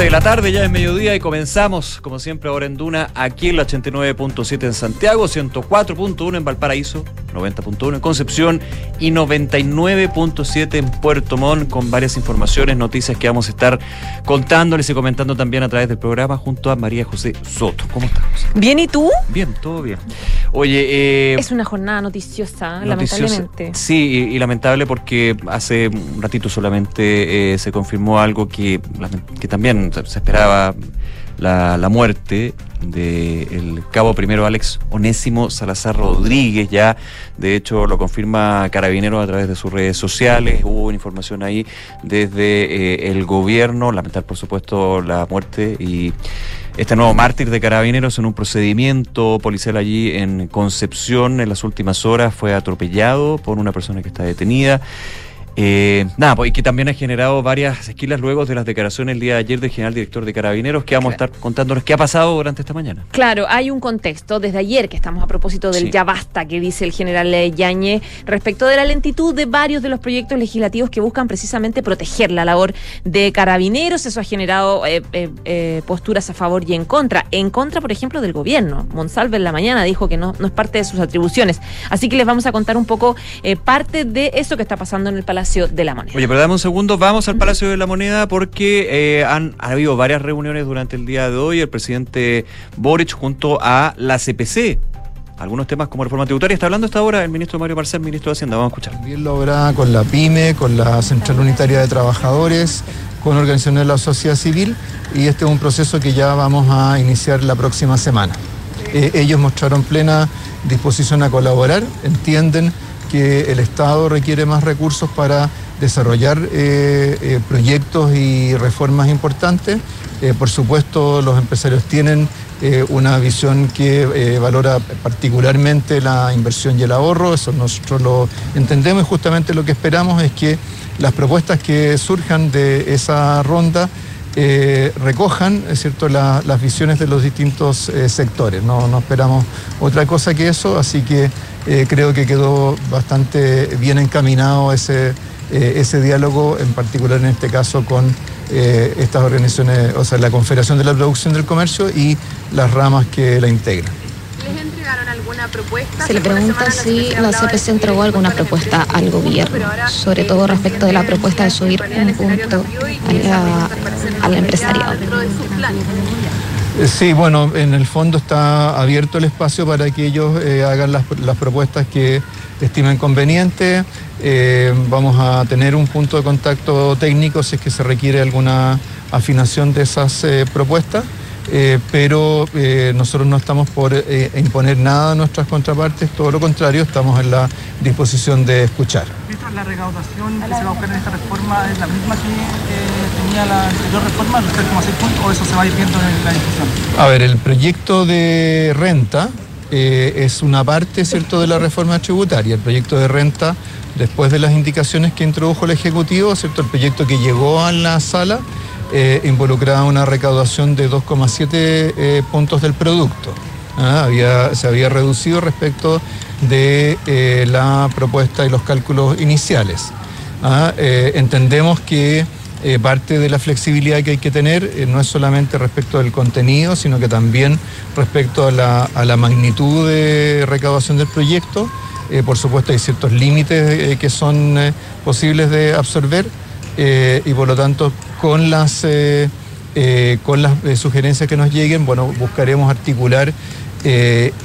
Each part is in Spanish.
12 de la tarde, ya es mediodía y comenzamos, como siempre, ahora en Duna, aquí en la 89.7 en Santiago, 104.1 en Valparaíso, 90.1 en Concepción y 99.7 en Puerto Montt, con varias informaciones, noticias que vamos a estar contándoles y comentando también a través del programa junto a María José Soto. ¿Cómo estás? Bien, ¿y tú? Bien, todo bien. Oye, eh, Es una jornada noticiosa, noticiosa. lamentablemente. Sí, y, y lamentable porque hace un ratito solamente eh, se confirmó algo que, que también se esperaba, la, la muerte del cabo primero Alex Onésimo Salazar Rodríguez, ya. De hecho lo confirma Carabineros a través de sus redes sociales, hubo información ahí desde eh, el gobierno, lamentar por supuesto la muerte y este nuevo mártir de Carabineros en un procedimiento policial allí en Concepción en las últimas horas fue atropellado por una persona que está detenida. Eh, nada, pues, y que también ha generado varias esquilas luego de las declaraciones el día de ayer del general director de Carabineros, que vamos a estar contándoles qué ha pasado durante esta mañana. Claro, hay un contexto desde ayer que estamos a propósito del Sí. ya basta que dice el general Yañez respecto de la lentitud de varios de los proyectos legislativos que buscan precisamente proteger la labor de carabineros. Eso ha generado eh, eh, eh, posturas a favor y en contra. En contra, por ejemplo, del gobierno. Monsalve en la mañana dijo que no, no es parte de sus atribuciones. Así que les vamos a contar un poco parte de eso que está pasando en el Palacio de la Moneda. Oye, pero dame un segundo, vamos al Palacio de la Moneda porque eh, han ha habido varias reuniones durante el día de hoy. El presidente Boric junto a la CPC. Algunos temas como reforma tributaria. Está hablando hasta ahora el ministro Mario Marcel, ministro de Hacienda. Vamos a escuchar. También lo habrá con la PYME, con la Central Unitaria de Trabajadores, con organizaciones de la sociedad civil y este es un proceso que ya vamos a iniciar la próxima semana. Eh, ellos mostraron plena disposición a colaborar, entienden que el Estado requiere más recursos para desarrollar eh, eh, proyectos y reformas importantes. Eh, por supuesto, los empresarios tienen una visión que valora particularmente la inversión y el ahorro, eso nosotros lo entendemos y justamente lo que esperamos es que las propuestas que surjan de esa ronda eh, recojan cierto, la- las visiones de los distintos eh, sectores. No, no esperamos otra cosa que eso, así que eh, creo que quedó bastante bien encaminado ese, eh, ese diálogo, en particular en este caso con estas organizaciones, o sea, la Confederación de la Producción del Comercio y las ramas que la integran. Se le pregunta si la CPC entregó alguna propuesta al gobierno, sobre eh, todo respecto de la propuesta de subir un punto al empresariado. Eh, Sí, bueno, en el fondo está abierto el espacio para que ellos eh, hagan las, las propuestas que estimen conveniente. Eh, vamos a tener un punto de contacto técnico si es que se requiere alguna afinación de esas eh, propuestas. Eh, pero eh, nosotros no estamos por eh, imponer nada a nuestras contrapartes, todo lo contrario, estamos en la disposición de escuchar. Ministro, la recaudación que se va a buscar en esta reforma es la misma que tenía la anterior reforma, los 3,6 puntos, o eso se va a ir viendo en la discusión. A ver, el proyecto de renta es una parte, ¿cierto?, de la reforma tributaria. El proyecto de renta, después de las indicaciones que introdujo el Ejecutivo, ¿cierto?, el proyecto que llegó a la sala eh, involucraba una recaudación de 2,7 eh, puntos del producto. Ah, había- se había reducido respecto de eh, la propuesta y los cálculos iniciales. Ah, eh, entendemos que parte de la flexibilidad que hay que tener no es solamente respecto del contenido, sino que también respecto a la, a la magnitud de recaudación del proyecto. Por supuesto, hay ciertos límites que son posibles de absorber eh, y por lo tanto con las, eh, eh, con las sugerencias que nos lleguen, bueno, buscaremos articular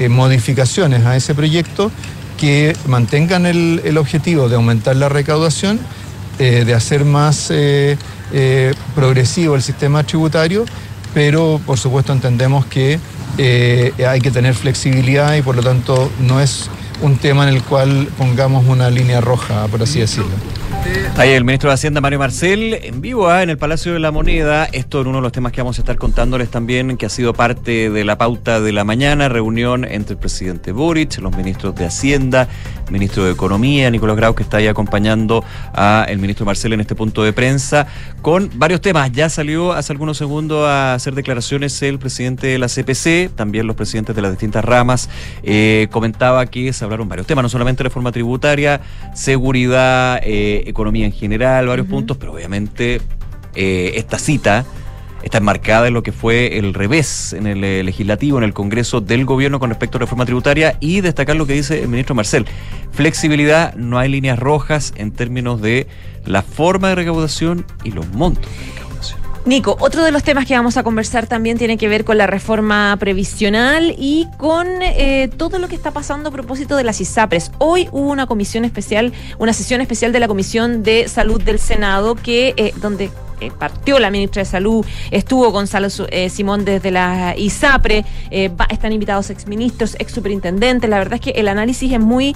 modificaciones a ese proyecto que mantengan el, el objetivo de aumentar la recaudación, de hacer más progresivo el sistema tributario, pero por supuesto entendemos que hay que tener flexibilidad y por lo tanto no es un tema en el cual pongamos una línea roja, por así decirlo. Ahí el ministro de Hacienda, Mario Marcel, en vivo ah, en el Palacio de la Moneda. Esto en uno de los temas que vamos a estar contándoles también, que ha sido parte de la pauta de la mañana, reunión entre el presidente Boric, los ministros de Hacienda, ministro de Economía, Nicolás Grau, que está ahí acompañando al ministro Marcel en este punto de prensa, con varios temas. Ya salió hace algunos segundos a hacer declaraciones el presidente de la CPC, también los presidentes de las distintas ramas. Eh, comentaba que se hablaron varios temas, no solamente reforma tributaria, seguridad, eh, economía en general, varios puntos, pero obviamente eh, esta cita está enmarcada en lo que fue el revés en el eh, legislativo, en el Congreso del gobierno con respecto a la reforma tributaria y destacar lo que dice el ministro Marcel. Flexibilidad, no hay líneas rojas en términos de la forma de recaudación y los montos de recaudación. Nico, otro de los temas que vamos a conversar también tiene que ver con la reforma previsional y con eh, todo lo que está pasando a propósito de las ISAPRES. Hoy hubo una comisión especial, una sesión especial de la Comisión de Salud del Senado, que eh, donde eh, partió la ministra de Salud, estuvo Gonzalo eh, Simón desde la ISAPRE, eh, están invitados exministros, ex superintendentes. La verdad es que el análisis es muy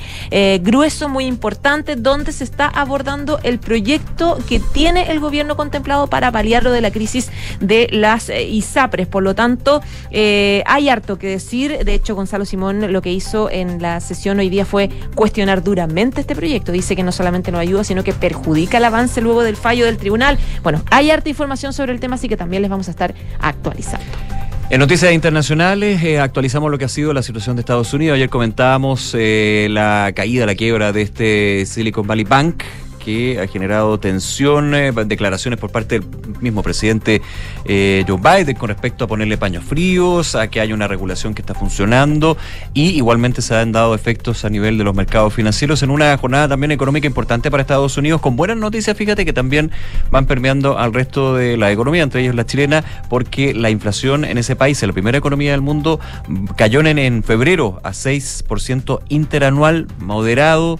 grueso, muy importante, donde se está abordando el proyecto que tiene el gobierno contemplado para paliar lo de la crisis de las ISAPRES. Por lo tanto, hay harto que decir. De hecho, Gonzalo Simón lo que hizo en la sesión hoy día fue cuestionar duramente este proyecto. Dice que no solamente no ayuda, sino que perjudica el avance luego del fallo del tribunal. Bueno, hay harta información sobre el tema, así que también les vamos a estar actualizando. En noticias internacionales eh, actualizamos lo que ha sido la situación de Estados Unidos. Ayer comentábamos eh, la caída, la quiebra de este Silicon Valley Bank que ha generado tensión, eh, declaraciones por parte del mismo presidente eh, Joe Biden con respecto a ponerle paños fríos, a que haya una regulación que está funcionando y igualmente se han dado efectos a nivel de los mercados financieros en una jornada también económica importante para Estados Unidos con buenas noticias, fíjate que también van permeando al resto de la economía, entre ellos la chilena, porque la inflación en ese país, en la primera economía del mundo, cayó en, en febrero a 6% interanual, moderado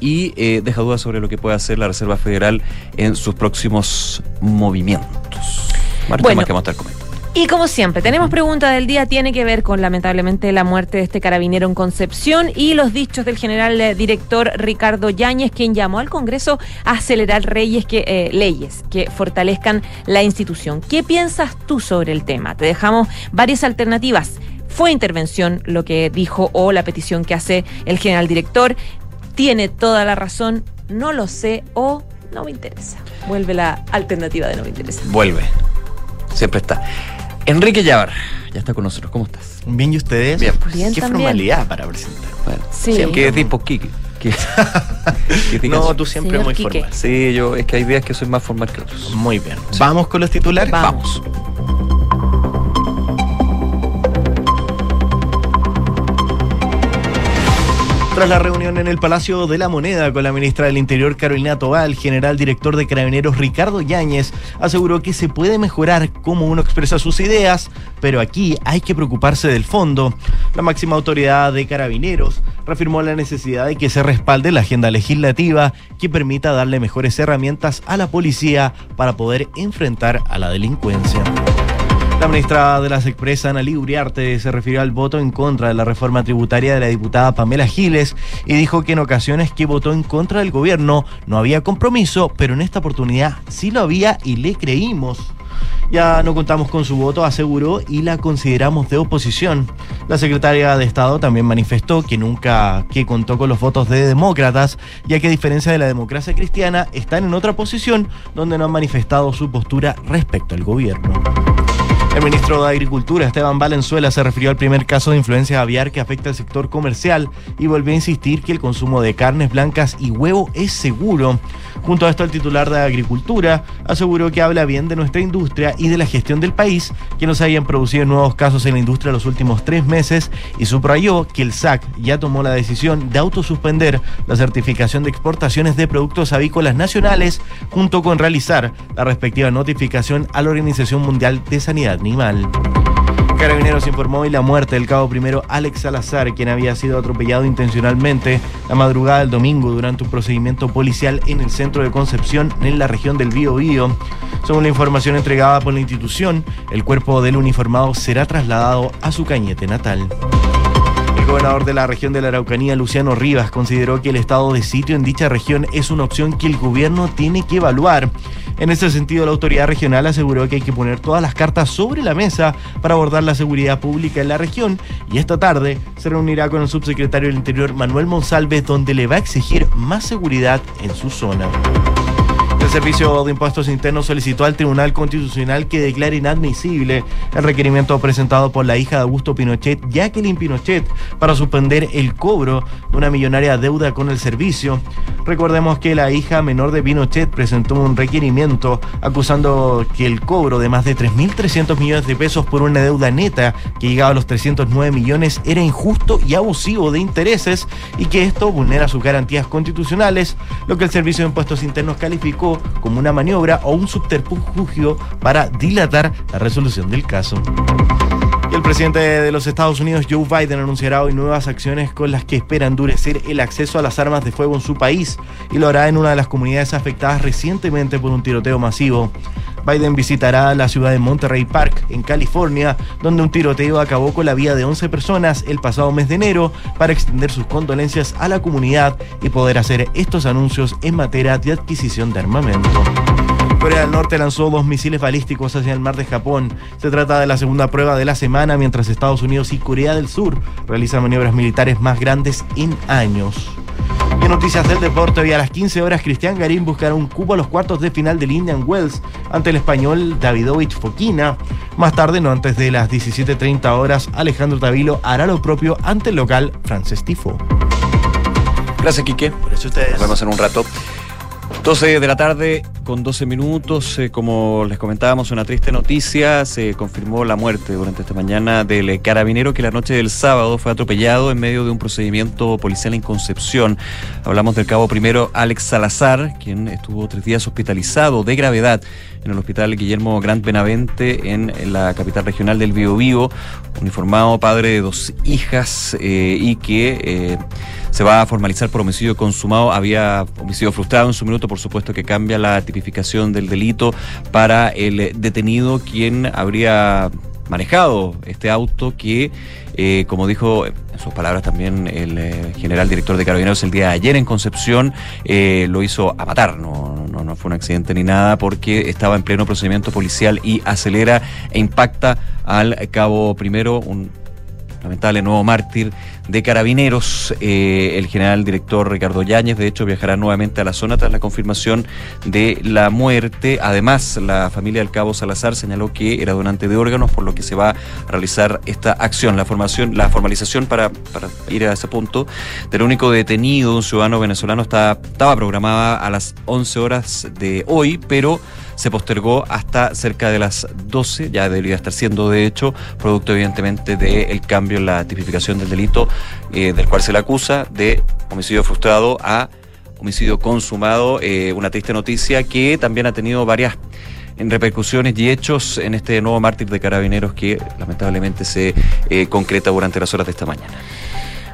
y eh, deja dudas sobre lo que puede hacer la Reserva Federal en sus próximos movimientos. Varios Bueno. temas que vamos a estar comentando. Y como siempre, tenemos pregunta del día, tiene que ver con lamentablemente la muerte de este carabinero en Concepción y los dichos del general eh, director Ricardo Yáñez, quien llamó al Congreso a acelerar reyes que, eh, leyes que fortalezcan la institución. ¿Qué piensas tú sobre el tema? Te dejamos varias alternativas. ¿Fue intervención lo que dijo o la petición que hace el general director? ¿Tiene toda la razón? No lo sé o no me interesa. Vuelve la alternativa de no me interesa. Vuelve. Siempre está. Enrique Llavar, ya está con nosotros. ¿Cómo estás? Bien, ¿y ustedes? Bien, pues. Bien Qué también. formalidad para presentar. Bueno, Sí. ¿Qué tipo Kiki? No, tú siempre Señor muy Quique. formal. Sí, yo, es que hay días que soy más formal que otros. Muy bien. ¿Vamos con los titulares? Vamos. Tras la reunión en el Palacio de la Moneda con la ministra del Interior Carolina Tobal, el general director de Carabineros Ricardo Yáñez aseguró que se puede mejorar cómo uno expresa sus ideas, pero aquí hay que preocuparse del fondo. La máxima autoridad de Carabineros reafirmó la necesidad de que se respalde la agenda legislativa que permita darle mejores herramientas a la policía para poder enfrentar a la delincuencia. La ministra de las Expresas, Analí Uriarte, se refirió al voto en contra de la reforma tributaria de la diputada Pamela Giles y dijo que en ocasiones que votó en contra del gobierno no había compromiso, pero en esta oportunidad sí lo había y le creímos. Ya no contamos con su voto, aseguró, y la consideramos de oposición. La secretaria de Estado también manifestó que nunca que contó con los votos de demócratas, ya que a diferencia de la democracia cristiana, están en otra posición donde no han manifestado su postura respecto al gobierno. El ministro de Agricultura, Esteban Valenzuela, se refirió al primer caso de influencia aviar que afecta al sector comercial y volvió a insistir que el consumo de carnes blancas y huevo es seguro. Junto a esto, el titular de Agricultura aseguró que habla bien de nuestra industria y de la gestión del país, que no se hayan producido nuevos casos en la industria los últimos tres meses y subrayó que el SAC ya tomó la decisión de autosuspender la certificación de exportaciones de productos avícolas nacionales junto con realizar la respectiva notificación a la Organización Mundial de Sanidad Animal. Carabineros informó hoy la muerte del cabo primero Alex Salazar, quien había sido atropellado intencionalmente la madrugada del domingo durante un procedimiento policial en el centro de Concepción, en la región del Bío Bío. Según la información entregada por la institución, el cuerpo del uniformado será trasladado a su cañete natal. El gobernador de la región de la Araucanía, Luciano Rivas, consideró que el estado de sitio en dicha región es una opción que el gobierno tiene que evaluar. En ese sentido, la autoridad regional aseguró que hay que poner todas las cartas sobre la mesa para abordar la seguridad pública en la región y esta tarde se reunirá con el subsecretario del Interior, Manuel Monsalve, donde le va a exigir más seguridad en su zona. El Servicio de Impuestos Internos solicitó al Tribunal Constitucional que declare inadmisible el requerimiento presentado por la hija de Augusto Pinochet, Jacqueline Pinochet, para suspender el cobro de una millonaria deuda con el servicio. Recordemos que la hija menor de Pinochet presentó un requerimiento acusando que el cobro de más de 3.300 millones de pesos por una deuda neta que llegaba a los 309 millones era injusto y abusivo de intereses y que esto vulnera sus garantías constitucionales, lo que el Servicio de Impuestos Internos calificó como una maniobra o un subterfugio para dilatar la resolución del caso. Y el presidente de los Estados Unidos, Joe Biden, anunciará hoy nuevas acciones con las que espera endurecer el acceso a las armas de fuego en su país y lo hará en una de las comunidades afectadas recientemente por un tiroteo masivo. Biden visitará la ciudad de Monterey Park, en California, donde un tiroteo acabó con la vida de 11 personas el pasado mes de enero, para extender sus condolencias a la comunidad y poder hacer estos anuncios en materia de adquisición de armamento. Corea del Norte lanzó dos misiles balísticos hacia el mar de Japón. Se trata de la segunda prueba de la semana, mientras Estados Unidos y Corea del Sur realizan maniobras militares más grandes en años. Noticias del deporte, hoy a las 15 horas, Cristian Garín buscará un cupo a los cuartos de final del Indian Wells ante el español Davidovich Fokina. Más tarde, no antes de las 17.30 horas, Alejandro Tavilo hará lo propio ante el local Frances Tifo. Gracias, Quique. Por eso ustedes. Nos vemos en un rato. 12 de la tarde con 12 minutos. eh, como les comentábamos, una triste noticia. Se confirmó la muerte durante esta mañana del carabinero que la noche del sábado fue atropellado en medio de un procedimiento policial en Concepción. Hablamos del cabo primero Alex Salazar, quien estuvo tres días hospitalizado de gravedad en el hospital Guillermo Grant Benavente en la capital regional del Biobío, uniformado padre de dos hijas eh, y que eh, se va a formalizar por homicidio consumado. Había homicidio frustrado en su minuto, por supuesto que cambia la tipificación del delito para el detenido quien habría manejado este auto que, eh, como dijo en sus palabras también el eh, general director de Carabineros el día de ayer en Concepción, eh, lo hizo a matar, no, no, no fue un accidente ni nada, porque estaba en pleno procedimiento policial y acelera e impacta al cabo primero, un lamentable nuevo mártir de carabineros. Eh, el general director Ricardo Yáñez, de hecho, viajará nuevamente a la zona tras la confirmación de la muerte. Además, la familia del cabo Salazar señaló que era donante de órganos, por lo que se va a realizar esta acción, la formación, la formalización para, para ir a ese punto del único detenido, un ciudadano venezolano, está, estaba programada a las 11 horas de hoy, pero se postergó hasta cerca de las 12, ya debería estar siendo de hecho, producto evidentemente del cambio en la tipificación del delito eh, del cual se le acusa de homicidio frustrado a homicidio consumado, eh, una triste noticia que también ha tenido varias repercusiones y hechos en este nuevo mártir de carabineros que lamentablemente se eh, concreta durante las horas de esta mañana.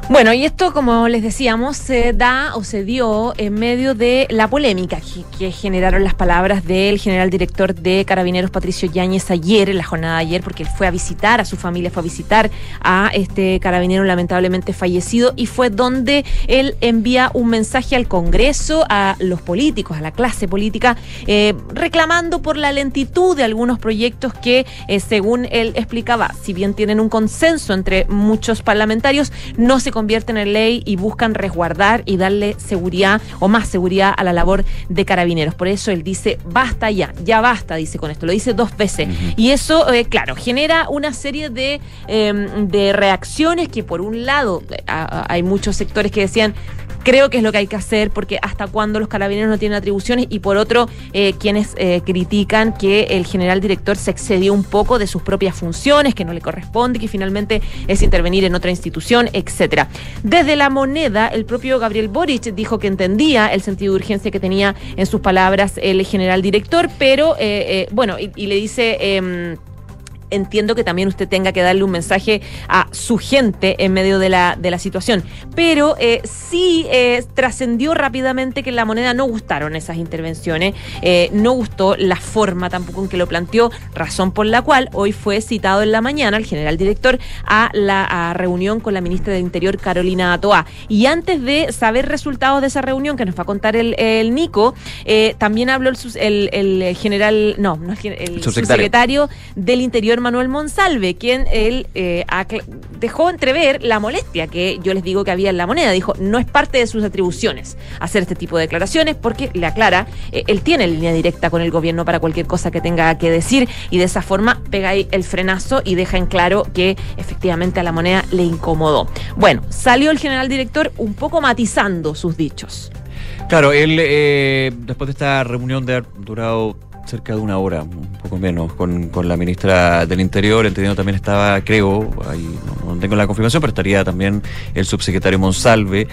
Bueno, y esto, como les decíamos, se da o se dio en medio de la polémica que, generaron las palabras del general director de Carabineros, Patricio Yáñez, ayer, en la jornada de ayer, porque él fue a visitar a su familia, fue a visitar a este carabinero lamentablemente fallecido, y fue donde él envía un mensaje al Congreso, a los políticos, a la clase política, eh, reclamando por la lentitud de algunos proyectos que, eh, según él explicaba, si bien tienen un consenso entre muchos parlamentarios, no se convierten en ley y buscan resguardar y darle seguridad o más seguridad a la labor de carabineros. Por eso él dice, basta ya, ya basta, dice con esto. Lo dice dos veces. Y eso, eh, claro, genera una serie de, eh, de reacciones que por un lado eh, a- a- hay muchos sectores que decían, creo que es lo que hay que hacer porque hasta cuándo los carabineros no tienen atribuciones y por otro eh, quienes eh, critican que el general director se excedió un poco de sus propias funciones que no le corresponde que finalmente es intervenir en otra institución etcétera. Desde la moneda el propio Gabriel Boric dijo que entendía el sentido de urgencia que tenía en sus palabras el general director pero eh, bueno y, y le dice em, entiendo que también usted tenga que darle un mensaje a su gente en medio de la, de la situación. Pero eh, sí eh, trascendió rápidamente que en la moneda no gustaron esas intervenciones, eh, no gustó la forma tampoco en que lo planteó, razón por la cual hoy fue citado en la mañana el general director a la a reunión con la ministra del Interior, Carolina Toa. Y antes de saber resultados de esa reunión que nos va a contar el, el Nico, también habló el, el- el general, no, no el Subsecretario. subsecretario del Interior, Manuel Monsalve, quien él eh, dejó entrever la molestia que yo les digo que había en la moneda. Dijo, no es parte de sus atribuciones hacer este tipo de declaraciones porque le aclara, eh, él tiene línea directa con el gobierno para cualquier cosa que tenga que decir y de esa forma pega ahí el frenazo y deja en claro que efectivamente a la moneda le incomodó. Bueno, salió el general director un poco matizando sus dichos. Claro, él, eh, después de esta reunión de haber durado cerca de una hora, un poco menos, con, con la ministra del Interior, entendiendo también estaba, creo, ahí no, no tengo la confirmación, pero estaría también el subsecretario Monsalve,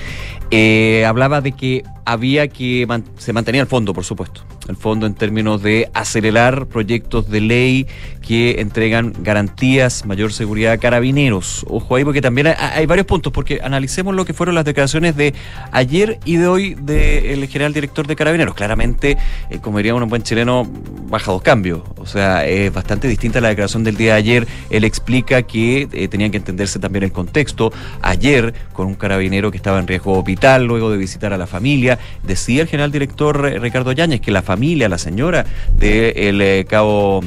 eh, hablaba de que había que, se mantenía el fondo, por supuesto, el fondo en términos de acelerar proyectos de ley que entregan garantías, mayor seguridad a carabineros. Ojo ahí, porque también hay, varios puntos, porque analicemos lo que fueron las declaraciones de ayer y de hoy del general director de carabineros. Claramente, eh, como diría un buen chileno, baja dos cambios. O sea, es bastante distinta la declaración del día de ayer. Él explica que eh, tenían que entenderse también el contexto. Ayer, con un carabinero que estaba en riesgo hospital, luego de visitar a la familia, decía el general director Ricardo Yáñez que la familia, la señora del eh, cabo,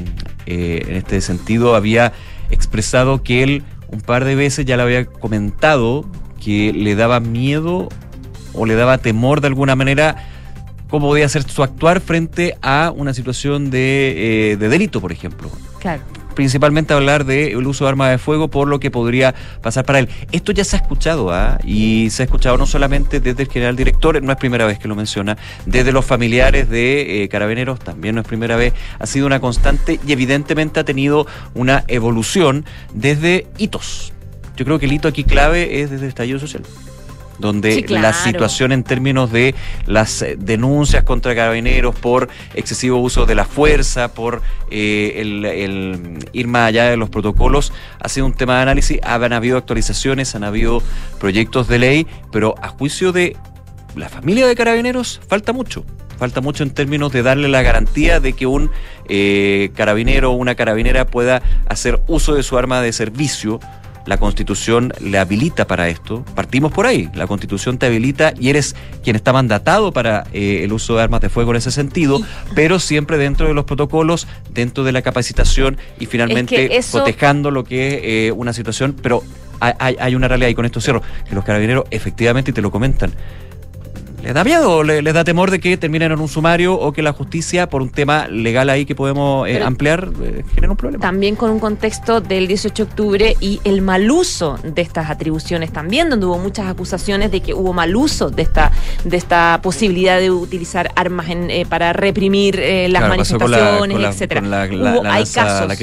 eh, en este sentido, había expresado que él un par de veces ya le había comentado que le daba miedo o le daba temor de alguna manera cómo podía ser su actuar frente a una situación de, eh, de delito, por ejemplo. Claro. Principalmente hablar del uso de armas de fuego por lo que podría pasar para él. Esto ya se ha escuchado, ¿ah? Y se ha escuchado no solamente desde el general director, no es primera vez que lo menciona, desde los familiares de eh, carabineros, también no es primera vez, ha sido una constante y evidentemente ha tenido una evolución desde hitos. Yo creo que el hito aquí clave es desde el estallido social donde Sí, claro. la situación en términos de las eh, denuncias contra carabineros por excesivo uso de la fuerza, por eh, el, el ir más allá de los protocolos, ha sido un tema de análisis. Han habido actualizaciones, han habido proyectos de ley, pero a juicio de la familia de carabineros falta mucho. Falta mucho en términos de darle la garantía de que un eh, carabinero o una carabinera pueda hacer uso de su arma de servicio. La constitución le habilita para esto. Partimos por ahí. La constitución te habilita y eres quien está mandatado para eh, el uso de armas de fuego en ese sentido, pero siempre dentro de los protocolos, dentro de la capacitación y finalmente eso- cotejando lo que es eh, una situación. Pero hay, hay- hay una realidad y con esto cierro, que los carabineros efectivamente y te lo comentan. ¿Les da miedo? ¿Le- ¿Les da temor de que terminen en un sumario o que la justicia, por un tema legal ahí que podemos eh, ampliar, eh, genere un problema? También con un contexto del 18 de octubre y el mal uso de estas atribuciones también, donde hubo muchas acusaciones de que hubo mal uso de esta, de esta posibilidad de utilizar armas en, eh, para reprimir eh, las Claro, manifestaciones, la- etcétera. con la- la- Hubo- la hay casos,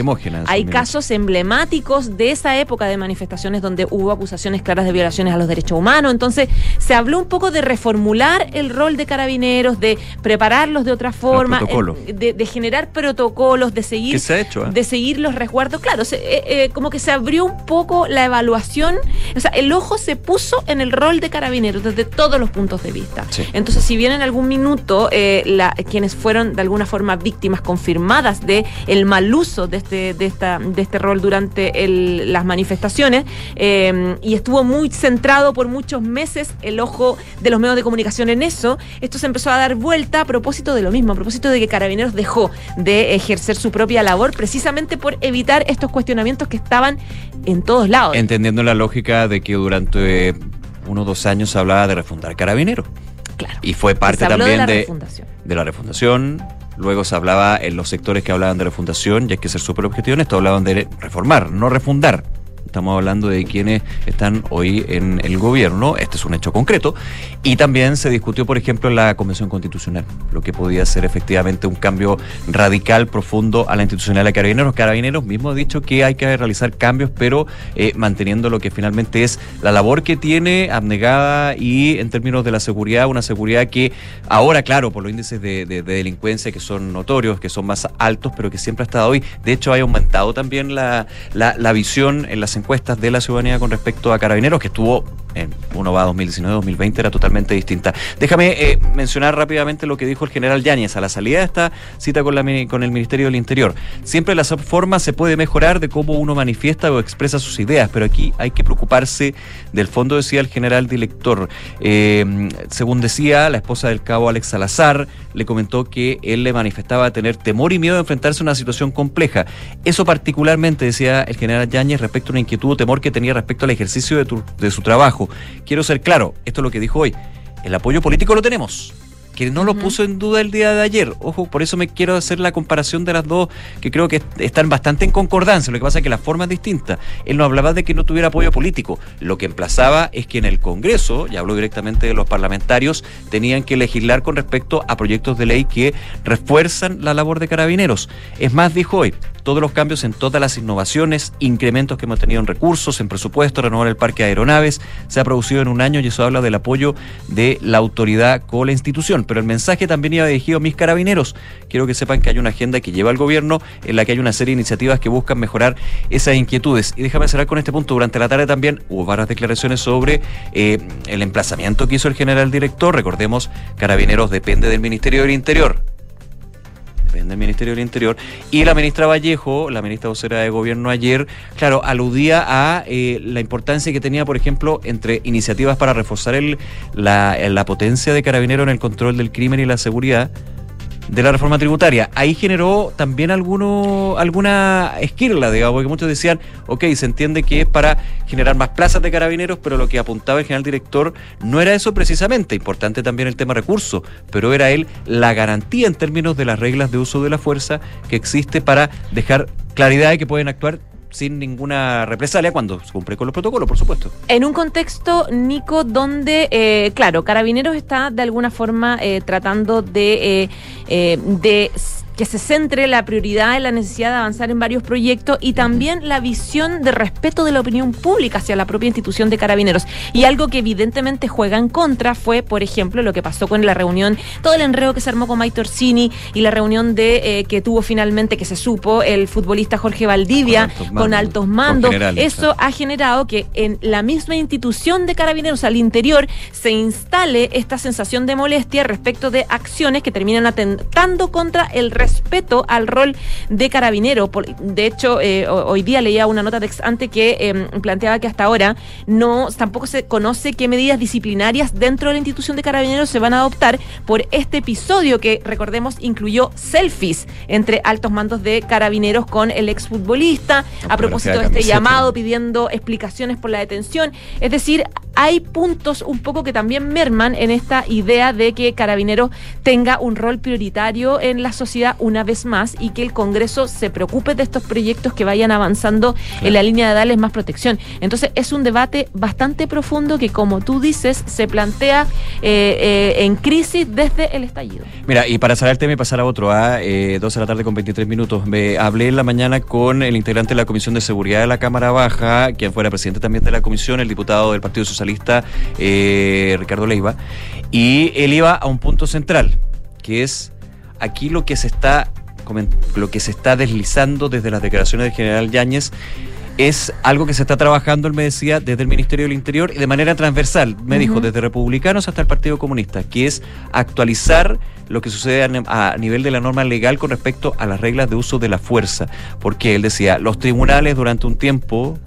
hay casos emblemáticos de esa época de manifestaciones donde hubo acusaciones claras de violaciones a los derechos humanos. Entonces, se habló un poco de reformular el rol de carabineros, de prepararlos de otra forma, en- de, de generar protocolos, de seguir ¿Qué se ha hecho? ah? de seguir los resguardos. Claro, se- eh, eh, como que se abrió un poco la evaluación, o sea, el ojo se puso en el rol de carabineros desde todos los puntos de vista. Sí. Entonces, si bien en algún minuto eh, la- quienes fueron de alguna forma víctimas confirmadas de el mal uso de este, de esta, de este rol durante el- las manifestaciones, eh, y estuvo muy centrado por muchos meses el ojo de los medios de comunicación en eso, esto se empezó a dar vuelta a propósito de lo mismo, a propósito de que Carabineros dejó de ejercer su propia labor precisamente por evitar estos cuestionamientos que estaban en todos lados. Entendiendo la lógica de que durante eh, uno o dos años se hablaba de refundar carabineros. claro. Y fue parte se habló también de la de, refundación. de la refundación. Luego se hablaba en los sectores que hablaban de refundación, y hay que ser súper objetivo en esto, hablaban de reformar, no refundar. Estamos hablando de quienes están hoy en el gobierno, este es un hecho concreto, y también se discutió, por ejemplo, en la Convención Constitucional, lo que podía ser efectivamente un cambio radical, profundo a la institucionalidad de Carabineros. Carabineros mismo ha dicho que hay que realizar cambios, pero eh, manteniendo lo que finalmente es la labor que tiene abnegada y en términos de la seguridad, una seguridad que ahora, claro, por los índices de delincuencia que son notorios, que son más altos, pero que siempre ha estado hoy, de hecho, ha aumentado también la, la- la visión en las encuestas de la ciudadanía con respecto a Carabineros, que estuvo en uno va a 2019, 2020 era totalmente distinta. Déjame eh, mencionar rápidamente lo que dijo el general Yáñez a la salida de esta cita con el Ministerio del Interior. Siempre la forma se puede mejorar de cómo uno manifiesta o expresa sus ideas, pero aquí hay que preocuparse del fondo, decía el general director. Eh, según decía, la esposa del cabo Alex Salazar le comentó que él le manifestaba tener temor y miedo de enfrentarse a una situación compleja. Eso particularmente, decía el general Yáñez, respecto a una inquietud o temor que tenía respecto al ejercicio de, tu- de su trabajo. Quiero ser claro, esto es lo que dijo hoy. El apoyo político lo tenemos. Que no lo puso en duda el día de ayer. Ojo, por eso me quiero hacer la comparación de las dos, que creo que están bastante en concordancia. Lo que pasa es que la forma es distinta. Él no hablaba de que no tuviera apoyo político. Lo que emplazaba es que en el Congreso, y habló directamente de los parlamentarios, tenían que legislar con respecto a proyectos de ley que refuerzan la labor de carabineros. Es más, dijo hoy, todos los cambios en todas las innovaciones, incrementos que hemos tenido en recursos, en presupuesto, renovar el parque de aeronaves, se ha producido en un año y eso habla del apoyo de la autoridad con la institución. Pero el mensaje también iba dirigido a mis carabineros. Quiero que sepan que hay una agenda que lleva el gobierno en la que hay una serie de iniciativas que buscan mejorar esas inquietudes. Y déjame cerrar con este punto. Durante la tarde también hubo varias declaraciones sobre eh, el emplazamiento que hizo el general director. Recordemos, carabineros depende del Ministerio del Interior del Ministerio del Interior. Y la ministra Vallejo, la ministra vocera de gobierno ayer, claro, aludía a eh, la importancia que tenía, por ejemplo, entre iniciativas para reforzar el, la, la potencia de carabinero en el control del crimen y la seguridad de la reforma tributaria. Ahí generó también alguno, alguna esquirla, digamos, porque muchos decían, ok, se entiende que es para generar más plazas de carabineros, pero lo que apuntaba el general director no era eso precisamente, importante también el tema recursos, pero era él la garantía en términos de las reglas de uso de la fuerza que existe para dejar claridad de que pueden actuar sin ninguna represalia cuando se cumple con los protocolos, por supuesto. En un contexto, Nico, donde, eh, claro, Carabineros está de alguna forma eh, tratando de, eh, eh, de que se centre la prioridad en la necesidad de avanzar en varios proyectos y también la visión de respeto de la opinión pública hacia la propia institución de Carabineros. Y algo que evidentemente juega en contra fue, por ejemplo, lo que pasó con la reunión, todo el enredo que se armó con Maite Orsini y la reunión de eh, que tuvo finalmente, que se supo, el futbolista Jorge Valdivia Con altos con mandos, altos con mandos. Eso ha generado que en la misma institución de carabineros al interior se instale esta sensación de molestia respecto de acciones que terminan atentando contra el respeto al rol de carabinero. Por- de hecho, eh, ho- hoy día leía una nota de ex ante que eh, planteaba que hasta ahora no tampoco se conoce qué medidas disciplinarias dentro de la institución de carabineros se van a adoptar por este episodio que recordemos incluyó selfies entre altos mandos de carabineros con el exfutbolista a propósito de este llamado pidiendo explicaciones por la detención. Es decir, hay puntos un poco que también merman en esta idea de que Carabineros tenga un rol prioritario en la sociedad una vez más y que el Congreso se preocupe de estos proyectos que vayan avanzando en la línea de darles más protección. Entonces es un debate bastante profundo que, como tú dices, se plantea eh, eh, en crisis desde el estallido. Mira, y para cerrar el tema y pasar a otro, a eh, 12 de la tarde con 23 minutos, me hablé en la mañana con el integrante de la Comisión de Seguridad de la Cámara Baja, quien fuera presidente también de la comisión, el diputado del Partido Socialista, eh, Ricardo Leiva, y él iba a un punto central, que es aquí lo que se está lo que se está deslizando desde las declaraciones del general Yáñez es algo que se está trabajando, él me decía, desde el Ministerio del Interior y de manera transversal, me dijo, desde republicanos hasta el Partido Comunista, que es actualizar lo que sucede a nivel de la norma legal con respecto a las reglas de uso de la fuerza. Porque él decía, los tribunales durante un tiempo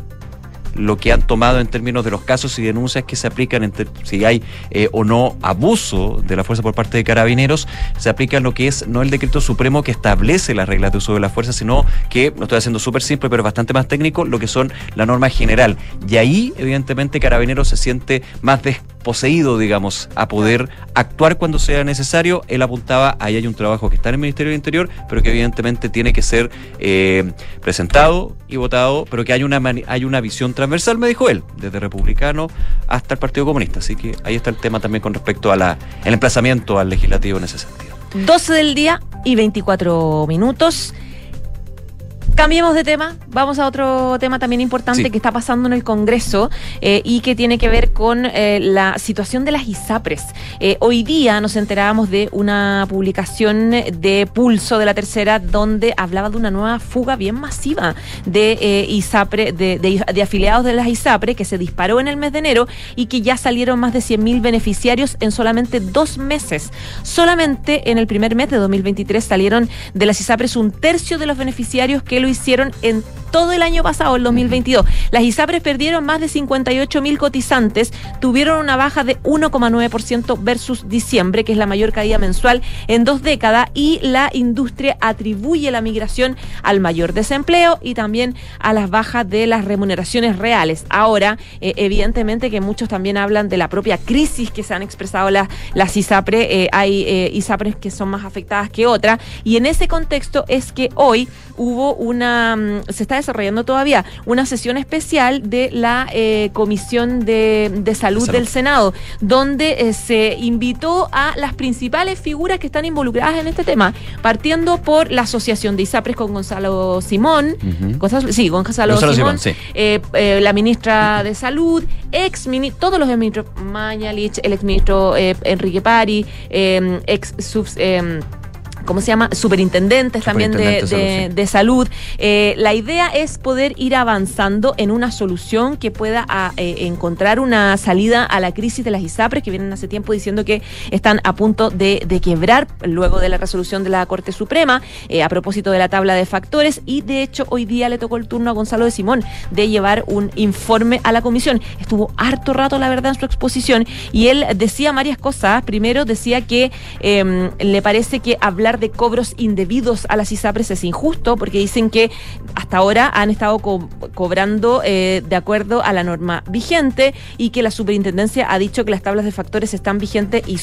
lo que han tomado en términos de los casos y denuncias que se aplican, en si hay eh, o no abuso de la fuerza por parte de carabineros, se aplica lo que es no el decreto supremo que establece las reglas de uso de la fuerza, sino que, lo estoy haciendo súper simple, pero bastante más técnico, lo que son la norma general. Y ahí, evidentemente, carabineros se siente más desposeído, digamos, a poder actuar cuando sea necesario. Él apuntaba, ahí hay un trabajo que está en el Ministerio del Interior, pero que evidentemente tiene que ser eh, presentado y votado, pero que hay una, hay una visión transversal, me dijo él, desde republicano hasta el Partido Comunista. Así que ahí está el tema también con respecto al emplazamiento al legislativo en ese sentido. 12 del día y 24 minutos. Cambiemos de tema, vamos a otro tema también importante Sí. que está pasando en el Congreso eh, y que tiene que ver con eh, la situación de las ISAPRES. Eh, hoy día nos enterábamos de una publicación de Pulso de la Tercera donde hablaba de una nueva fuga bien masiva de ISAPRE, de, de- de afiliados de las ISAPRE que se disparó en el mes de enero y que ya salieron más de 100.000 beneficiarios en solamente dos meses. Solamente en el primer mes de 2023 salieron de las ISAPRES un tercio de los beneficiarios que lo hicieron en todo el año pasado, el 2022. Las ISAPRES perdieron más de 58 mil cotizantes, tuvieron una baja de 1,9% versus diciembre, que es la mayor caída mensual en dos décadas, y la industria atribuye la migración al mayor desempleo y también a las bajas de las remuneraciones reales. Ahora, eh, evidentemente que muchos también hablan de la propia crisis que se han expresado las, las ISAPRE, eh, hay eh, ISAPRES que son más afectadas que otras, y en ese contexto es que hoy hubo una, mm, se está desarrollando todavía una sesión especial de la eh, Comisión de, de Salud Salud. del Senado, donde eh, se invitó a las principales figuras que están involucradas en este tema, partiendo por la Asociación de ISAPRES con Gonzalo Simón. Gonzalo- sí, Gonzalo, Gonzalo Simón, Simón, sí. eh, la ministra de Salud, ex todos los ministros, Mañalich, el ex ministro Enrique Pari, ex subs, ¿Cómo se llama? Superintendentes también de, de de- salud, sí. de salud. Eh, la idea es poder ir avanzando en una solución que pueda a, eh, encontrar una salida a la crisis de las ISAPRES, que vienen hace tiempo diciendo que están a punto de, de quebrar luego de la resolución de la Corte Suprema eh, a propósito de la tabla de factores. Y de hecho, hoy día le tocó el turno a Gonzalo de Simón de llevar un informe a la comisión. Estuvo harto rato, la verdad, en su exposición y él decía varias cosas. Primero, decía que eh, le parece que hablar de cobros indebidos a las ISAPRES es injusto porque dicen que hasta ahora han estado co- cobrando eh, de acuerdo a la norma vigente y que la superintendencia ha dicho que las tablas de factores están vigentes y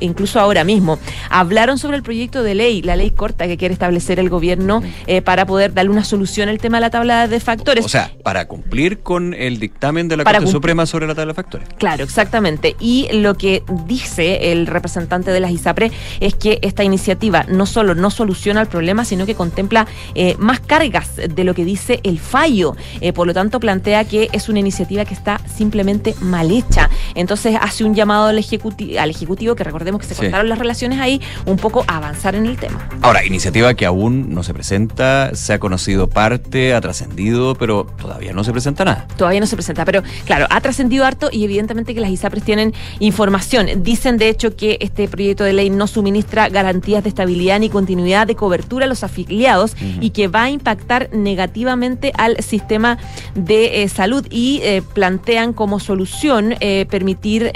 incluso ahora mismo. Hablaron sobre el proyecto de ley, la ley corta que quiere establecer el gobierno eh, para poder darle una solución al tema de la tabla de factores. O sea, para cumplir con el dictamen de la Para Corte Suprema sobre la tabla de factores. Claro, exactamente. Y lo que dice el representante de las ISAPRE es que esta iniciativa no solo no soluciona el problema, sino que contempla eh, más cargas de lo que dice el fallo. Eh, por lo tanto, plantea que es una iniciativa que está simplemente mal hecha. Entonces, hace un llamado al, ejecuti- al Ejecutivo, que recordemos que se Sí. cortaron las relaciones ahí, un poco a avanzar en el tema. Ahora, iniciativa que aún no se presenta, se ha conocido parte, ha trascendido, pero todavía no se presenta nada. Todavía no se presenta, pero claro, ha trascendido harto y evidentemente que las ISAPRES tienen información. Dicen de hecho que este proyecto de ley no suministra garantías de estabilidad ni continuidad de cobertura a los afiliados y que va a impactar negativamente al sistema de eh, salud y eh, plantean como solución eh, permitir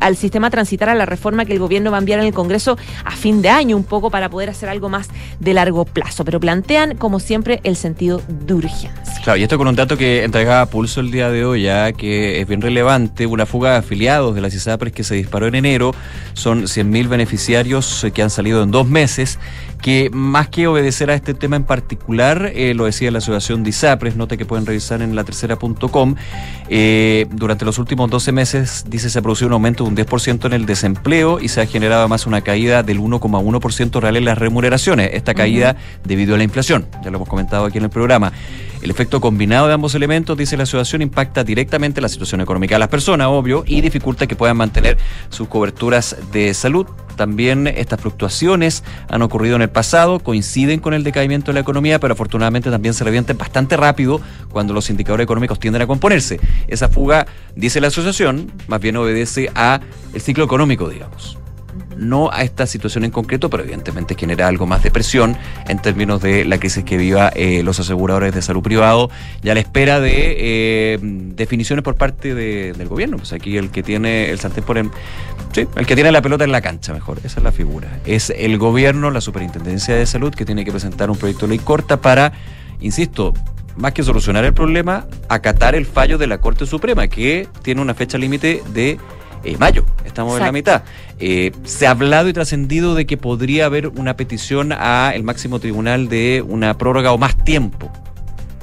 al sistema transitar a la reforma que el gobierno va a enviar en el Congreso a fin de año un poco para poder hacer algo más de largo plazo. Pero plantean como siempre el sentido de urgencia. Claro, y esto con un dato que entregaba Pulso el día de hoy, ya que es bien relevante, una fuga de afiliados de las ISAPRES que se disparó en enero, son 100.000 beneficiarios que han salido en dos meses, que más que obedecer a este tema en particular, eh, lo decía la Asociación de ISAPRES, nota que pueden revisar en la tercera.com, eh, durante los últimos 12 meses, dice, se ha producido un aumento de un 10% en el desempleo y se ha generado además una caída del 1,1% real en las remuneraciones. Esta caída debido a la inflación, ya lo hemos comentado aquí en el programa. El efecto combinado de ambos elementos, dice la asociación, impacta directamente la situación económica de las personas, obvio, y dificulta que puedan mantener sus coberturas de salud. También estas fluctuaciones han ocurrido en el pasado, coinciden con el decaimiento de la economía, pero afortunadamente también se revienten bastante rápido cuando los indicadores económicos tienden a componerse. Esa fuga, dice la asociación, más bien obedece a el ciclo económico, digamos no a esta situación en concreto, pero evidentemente genera algo más de presión en términos de la crisis que viva eh, los aseguradores de salud privado y a la espera de eh, definiciones por parte de- del gobierno. Pues aquí el que tiene el sartén por en- sí, el que tiene la pelota en la cancha, mejor, esa es la figura. Es el gobierno, la superintendencia de salud, que tiene que presentar un proyecto de ley corta para, insisto, más que solucionar el problema, acatar el fallo de la Corte Suprema, que tiene una fecha límite de eh, mayo. Estamos en la mitad. Eh, se ha hablado y trascendido de que podría haber una petición a el máximo tribunal de una prórroga o más tiempo.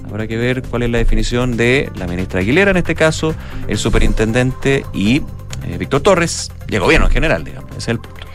Habrá que ver cuál es la definición de la ministra Aguilera en este caso, el superintendente y eh, Víctor Torres, y el gobierno en general, digamos. Ese es el punto.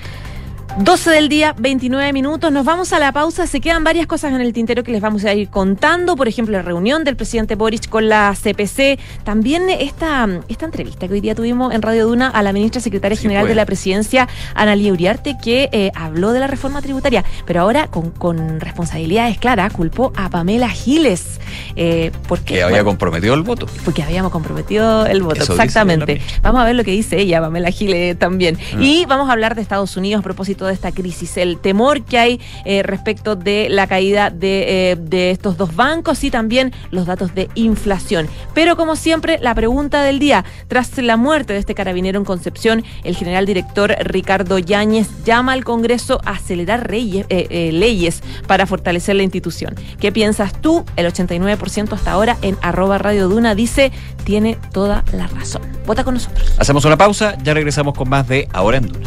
12 del día, 29 minutos. Nos vamos a la pausa. Se quedan varias cosas en el tintero que les vamos a ir contando. Por ejemplo, la reunión del presidente Boric con la CPC. También esta, esta entrevista que hoy día tuvimos en Radio Duna a la ministra secretaria Sí, general pues. de la presidencia, Analia Uriarte, que eh, habló de la reforma tributaria. Pero ahora, con, con responsabilidades claras, culpó a Pamela Giles. Eh, porque, Que había bueno, comprometido el voto. porque habíamos comprometido el voto, Eso exactamente. Vamos a ver lo que dice ella, Pamela Giles también. Mm. Y vamos a hablar de Estados Unidos a propósito de esta crisis, el temor que hay eh, respecto de la caída de, eh, de estos dos bancos y también los datos de inflación. Pero como siempre, la pregunta del día, tras la muerte de este carabinero en Concepción, el general director Ricardo Yáñez llama al Congreso a acelerar eh, leyes para fortalecer la institución. ¿Qué piensas tú? El 89% hasta ahora en arroba Radio Duna dice tiene toda la razón. Vota con nosotros. Hacemos una pausa, ya regresamos con más de Ahora en Duna.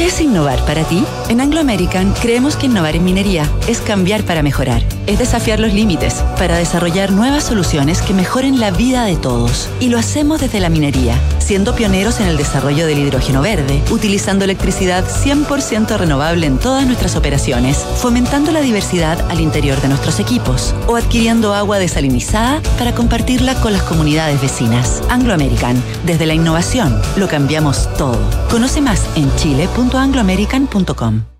¿Qué es innovar para ti? En Anglo American creemos que innovar en minería es cambiar para mejorar, es desafiar los límites para desarrollar nuevas soluciones que mejoren la vida de todos. Y lo hacemos desde la minería, siendo pioneros en el desarrollo del hidrógeno verde, utilizando electricidad 100% renovable en todas nuestras operaciones, fomentando la diversidad al interior de nuestros equipos o adquiriendo agua desalinizada para compartirla con las comunidades vecinas. Anglo American, desde la innovación, lo cambiamos todo. Conoce más en chile.angloamerican.com.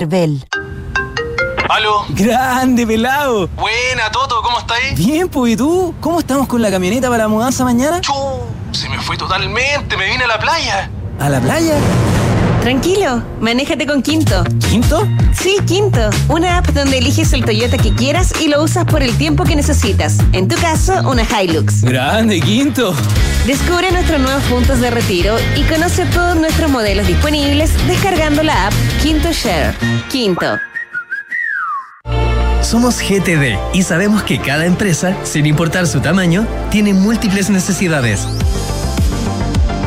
¿Aló? Grande, pelado. Buena, Toto, ¿cómo estáis? Bien, pues, ¿y tú? ¿Cómo estamos con la camioneta para la mudanza mañana? Chu, se me fue totalmente, me vine a la playa. ¿A la playa? Tranquilo, manéjate con Quinto. ¿Quinto? Sí, Quinto. Una app donde eliges el Toyota que quieras y lo usas por el tiempo que necesitas. En tu caso, una Hilux. Grande, Quinto. Descubre nuestros nuevos puntos de retiro y conoce todos nuestros modelos disponibles descargando la app Quinto Share. Quinto. Somos GTD y sabemos que cada empresa, sin importar su tamaño, tiene múltiples necesidades.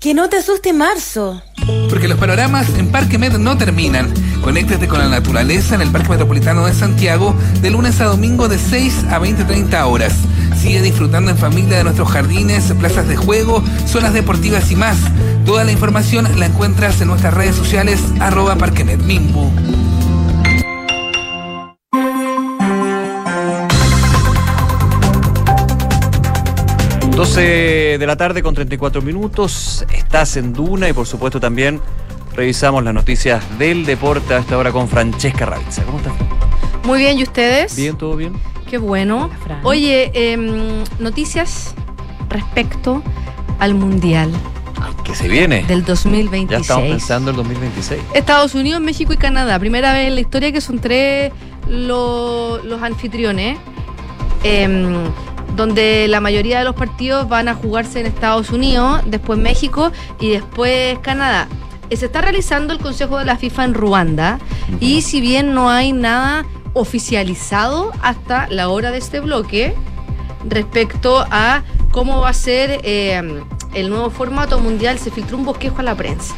Que no te asuste marzo. Porque los panoramas en Parque Med no terminan. Conéctate con la naturaleza en el Parque Metropolitano de Santiago de lunes a domingo de 6 a 20-30 horas. Sigue disfrutando en familia de nuestros jardines, plazas de juego, zonas deportivas y más. Toda la información la encuentras en nuestras redes sociales arroba parquemedmimbu. 12 de la tarde con 34 minutos. Estás en Duna y por supuesto también revisamos las noticias del deporte a esta hora con Francesca Ravizza. ¿Cómo estás? Muy bien, ¿y ustedes? Bien, todo bien. Qué bueno. Oye, em, noticias respecto al Mundial Que se viene. del Ya 2026. estamos pensando el 2026. Estados Unidos, México y Canadá. Primera vez en la historia que son tres lo- los anfitriones, em, donde la mayoría de los partidos van a jugarse en Estados Unidos, después México y después Canadá. Eh, Se está realizando el Consejo de la FIFA en Ruanda y si bien no hay nada oficializado hasta la hora de este bloque respecto a cómo va a ser eh, el nuevo formato mundial, se filtró un bosquejo a la prensa.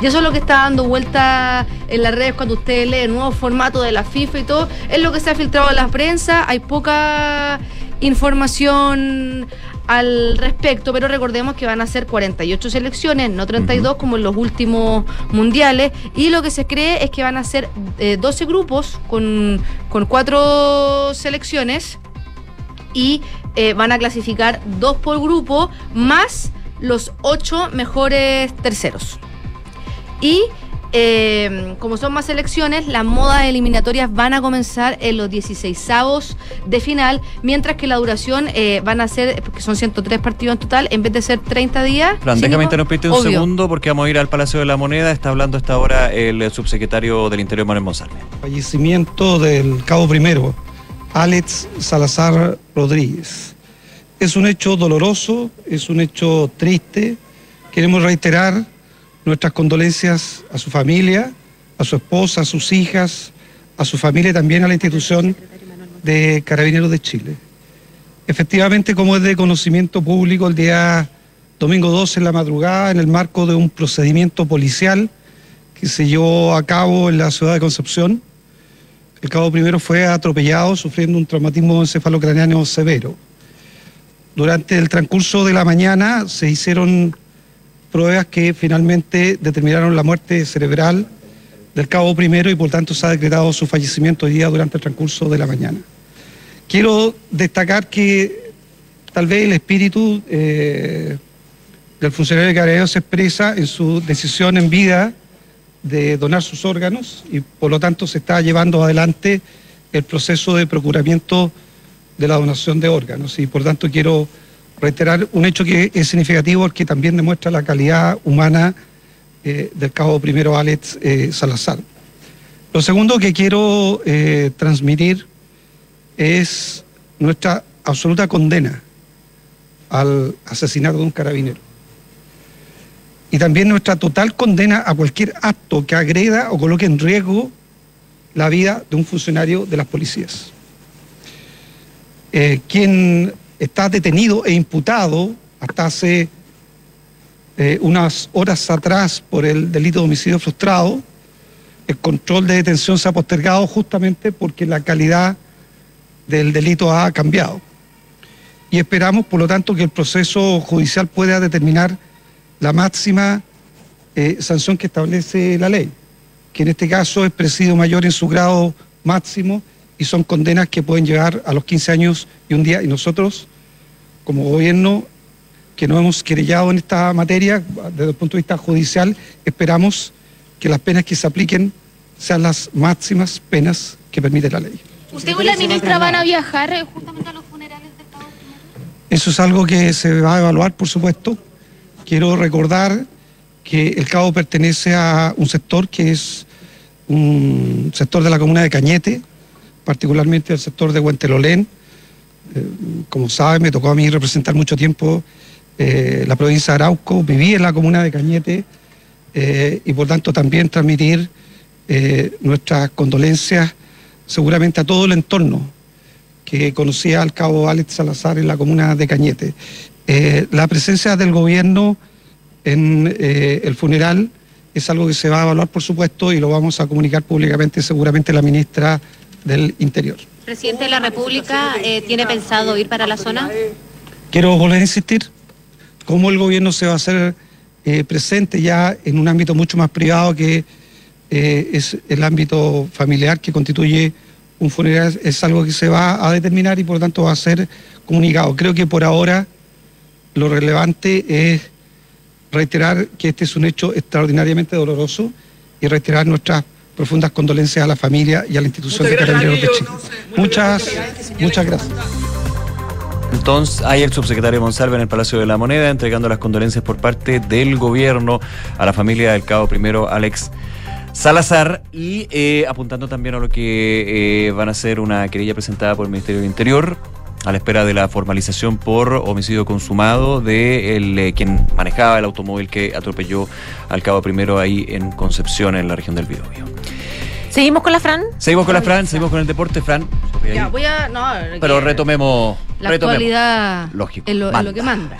Y eso es lo que está dando vuelta en las redes cuando usted lee el nuevo formato de la FIFA y todo. Es lo que se ha filtrado en la prensa. Hay poca información al respecto, pero recordemos que van a ser 48 selecciones, no 32 como en los últimos mundiales. Y lo que se cree es que van a ser eh, 12 grupos con, con cuatro selecciones y eh, van a clasificar dos por grupo más los ocho mejores terceros. Y eh, como son más selecciones, las modas eliminatorias van a comenzar en los 16 de final, mientras que la duración eh, van a ser, porque son 103 partidos en total, en vez de ser 30 días. Fran, ¿sí, déjame interrumpirte un Obvio. segundo porque vamos a ir al Palacio de la Moneda. Está hablando esta hora el subsecretario del Interior, Manuel Monsalve. fallecimiento del cabo primero, Alex Salazar Rodríguez. Es un hecho doloroso, es un hecho triste. Queremos reiterar nuestras condolencias a su familia, a su esposa, a sus hijas, a su familia y también a la institución de Carabineros de Chile. Efectivamente, como es de conocimiento público, el día domingo 12 en la madrugada, en el marco de un procedimiento policial que se llevó a cabo en la ciudad de Concepción, el cabo primero fue atropellado sufriendo un traumatismo encefalocraneano severo. Durante el transcurso de la mañana se hicieron pruebas que finalmente determinaron la muerte cerebral del cabo primero y por tanto se ha decretado su fallecimiento hoy día durante el transcurso de la mañana. Quiero destacar que tal vez el espíritu eh, del funcionario de Carabineros se expresa en su decisión en vida de donar sus órganos y por lo tanto se está llevando adelante el proceso de procuramiento de la donación de órganos y por tanto quiero reiterar un hecho que es significativo porque también demuestra la calidad humana eh, del cabo primero Alex eh, Salazar. Lo segundo que quiero eh, transmitir es nuestra absoluta condena al asesinato de un carabinero y también nuestra total condena a cualquier acto que agreda o coloque en riesgo la vida de un funcionario de las policías. Eh, quien está detenido e imputado hasta hace eh, unas horas atrás por el delito de homicidio frustrado, el control de detención se ha postergado justamente porque la calidad del delito ha cambiado. Y esperamos, por lo tanto, que el proceso judicial pueda determinar la máxima eh, sanción que establece la ley, que en este caso es presidio mayor en su grado máximo y son condenas que pueden llegar a los 15 años y un día. Y nosotros, como gobierno que nos hemos querellado en esta materia, desde el punto de vista judicial, esperamos que las penas que se apliquen sean las máximas penas que permite la ley. ¿Usted y la ministra van a viajar eh, justamente a los funerales del Cabo Eso es algo que se va a evaluar, por supuesto. Quiero recordar que el Cabo pertenece a un sector que es un sector de la comuna de Cañete, particularmente el sector de Huentelolén. Eh, como sabe, me tocó a mí representar mucho tiempo eh, la provincia de Arauco, viví en la comuna de Cañete eh, y por tanto también transmitir nuestras condolencias seguramente a todo el entorno que conocía al cabo Alex Salazar en la comuna de Cañete. La presencia del gobierno en el funeral es algo que se va a evaluar, por supuesto, y lo vamos a comunicar públicamente seguramente la ministra del Interior. ¿Presidente de la República eh, tiene pensado ir para la zona? Quiero volver a insistir, cómo el gobierno se va a hacer eh, presente ya en un ámbito mucho más privado que eh, es el ámbito familiar que constituye un funeral, es algo que se va a determinar y por lo tanto va a ser comunicado. Creo que por ahora lo relevante es reiterar que este es un hecho extraordinariamente doloroso y reiterar nuestras profundas condolencias a la familia y a la institución de Carabineros de Chile. Muchas, muchas gracias. Entonces, hay el subsecretario Monsalve en el Palacio de la Moneda entregando las condolencias por parte del gobierno a la familia del cabo primero Alex Salazar y eh, apuntando también a lo que eh, van a ser una querella presentada por el Ministerio del Interior a la espera de la formalización por homicidio consumado de el, eh, quien manejaba el automóvil que atropelló al cabo primero ahí en Concepción, en la región del Biobío. ¿Seguimos con la Fran? Seguimos con la Fran, seguimos con el deporte, Fran. Ya, voy a. No, Pero retomemos. La retomemos. actualidad Lógico. es lo, es lo que manda.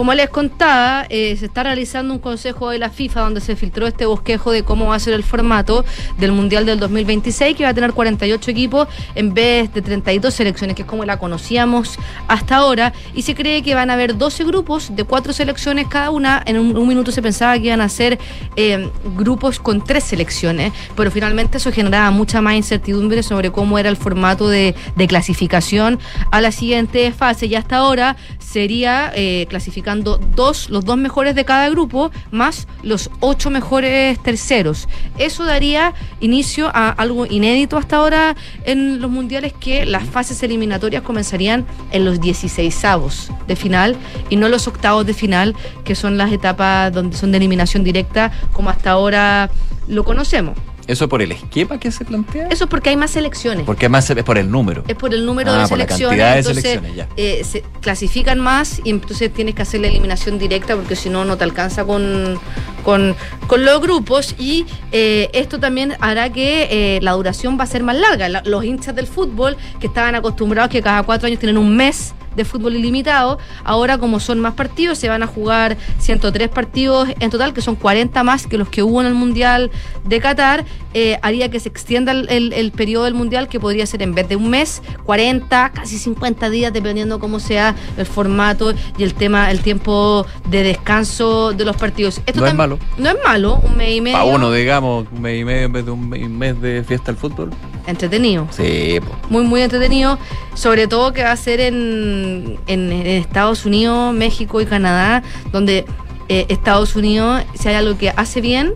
Como les contaba, eh, se está realizando un consejo de la FIFA donde se filtró este bosquejo de cómo va a ser el formato del Mundial del 2026, que va a tener 48 equipos en vez de 32 selecciones, que es como la conocíamos hasta ahora. Y se cree que van a haber 12 grupos de cuatro selecciones cada una. En un, minuto se pensaba que iban a ser eh, grupos con tres selecciones, pero finalmente eso generaba mucha más incertidumbre sobre cómo era el formato de, de clasificación a la siguiente fase. Y hasta ahora sería eh, clasificando dos, los dos mejores de cada grupo, más los ocho mejores terceros. Eso daría inicio a algo inédito hasta ahora en los mundiales, que las fases eliminatorias comenzarían en los 16 avos de final y no los octavos de final, que son las etapas donde son de eliminación directa, como hasta ahora lo conocemos. Eso por el esquema que se plantea. Eso es porque hay más selecciones. Porque además es por el número. Es por el número Ah, de por la selecciones. cantidad de selecciones, ya. eh, se clasifican más y entonces tienes que hacer la eliminación directa porque si no, no te alcanza con, con, con los grupos. Y eh, esto también hará que eh, la duración va a ser más larga. La- los hinchas del fútbol que estaban acostumbrados que cada cuatro años tienen un mes de fútbol ilimitado. Ahora, como son más partidos, se van a jugar 103 partidos en total, que son 40 más que los que hubo en el Mundial de Qatar. Eh, haría que se extienda el, el- el periodo del Mundial, que podría ser en vez de un mes, 40, casi 50 días, dependiendo cómo sea el formato y el tema, el tiempo de descanso de los partidos. No es malo. No es malo, un mes y medio. Para uno, digamos, un mes y medio en vez de un mes de fiesta al fútbol. Entretenido. Sí, po. muy muy entretenido, sobre todo que va a ser en, en- en Estados Unidos, México y Canadá, donde eh, Estados Unidos, si hay algo que hace bien,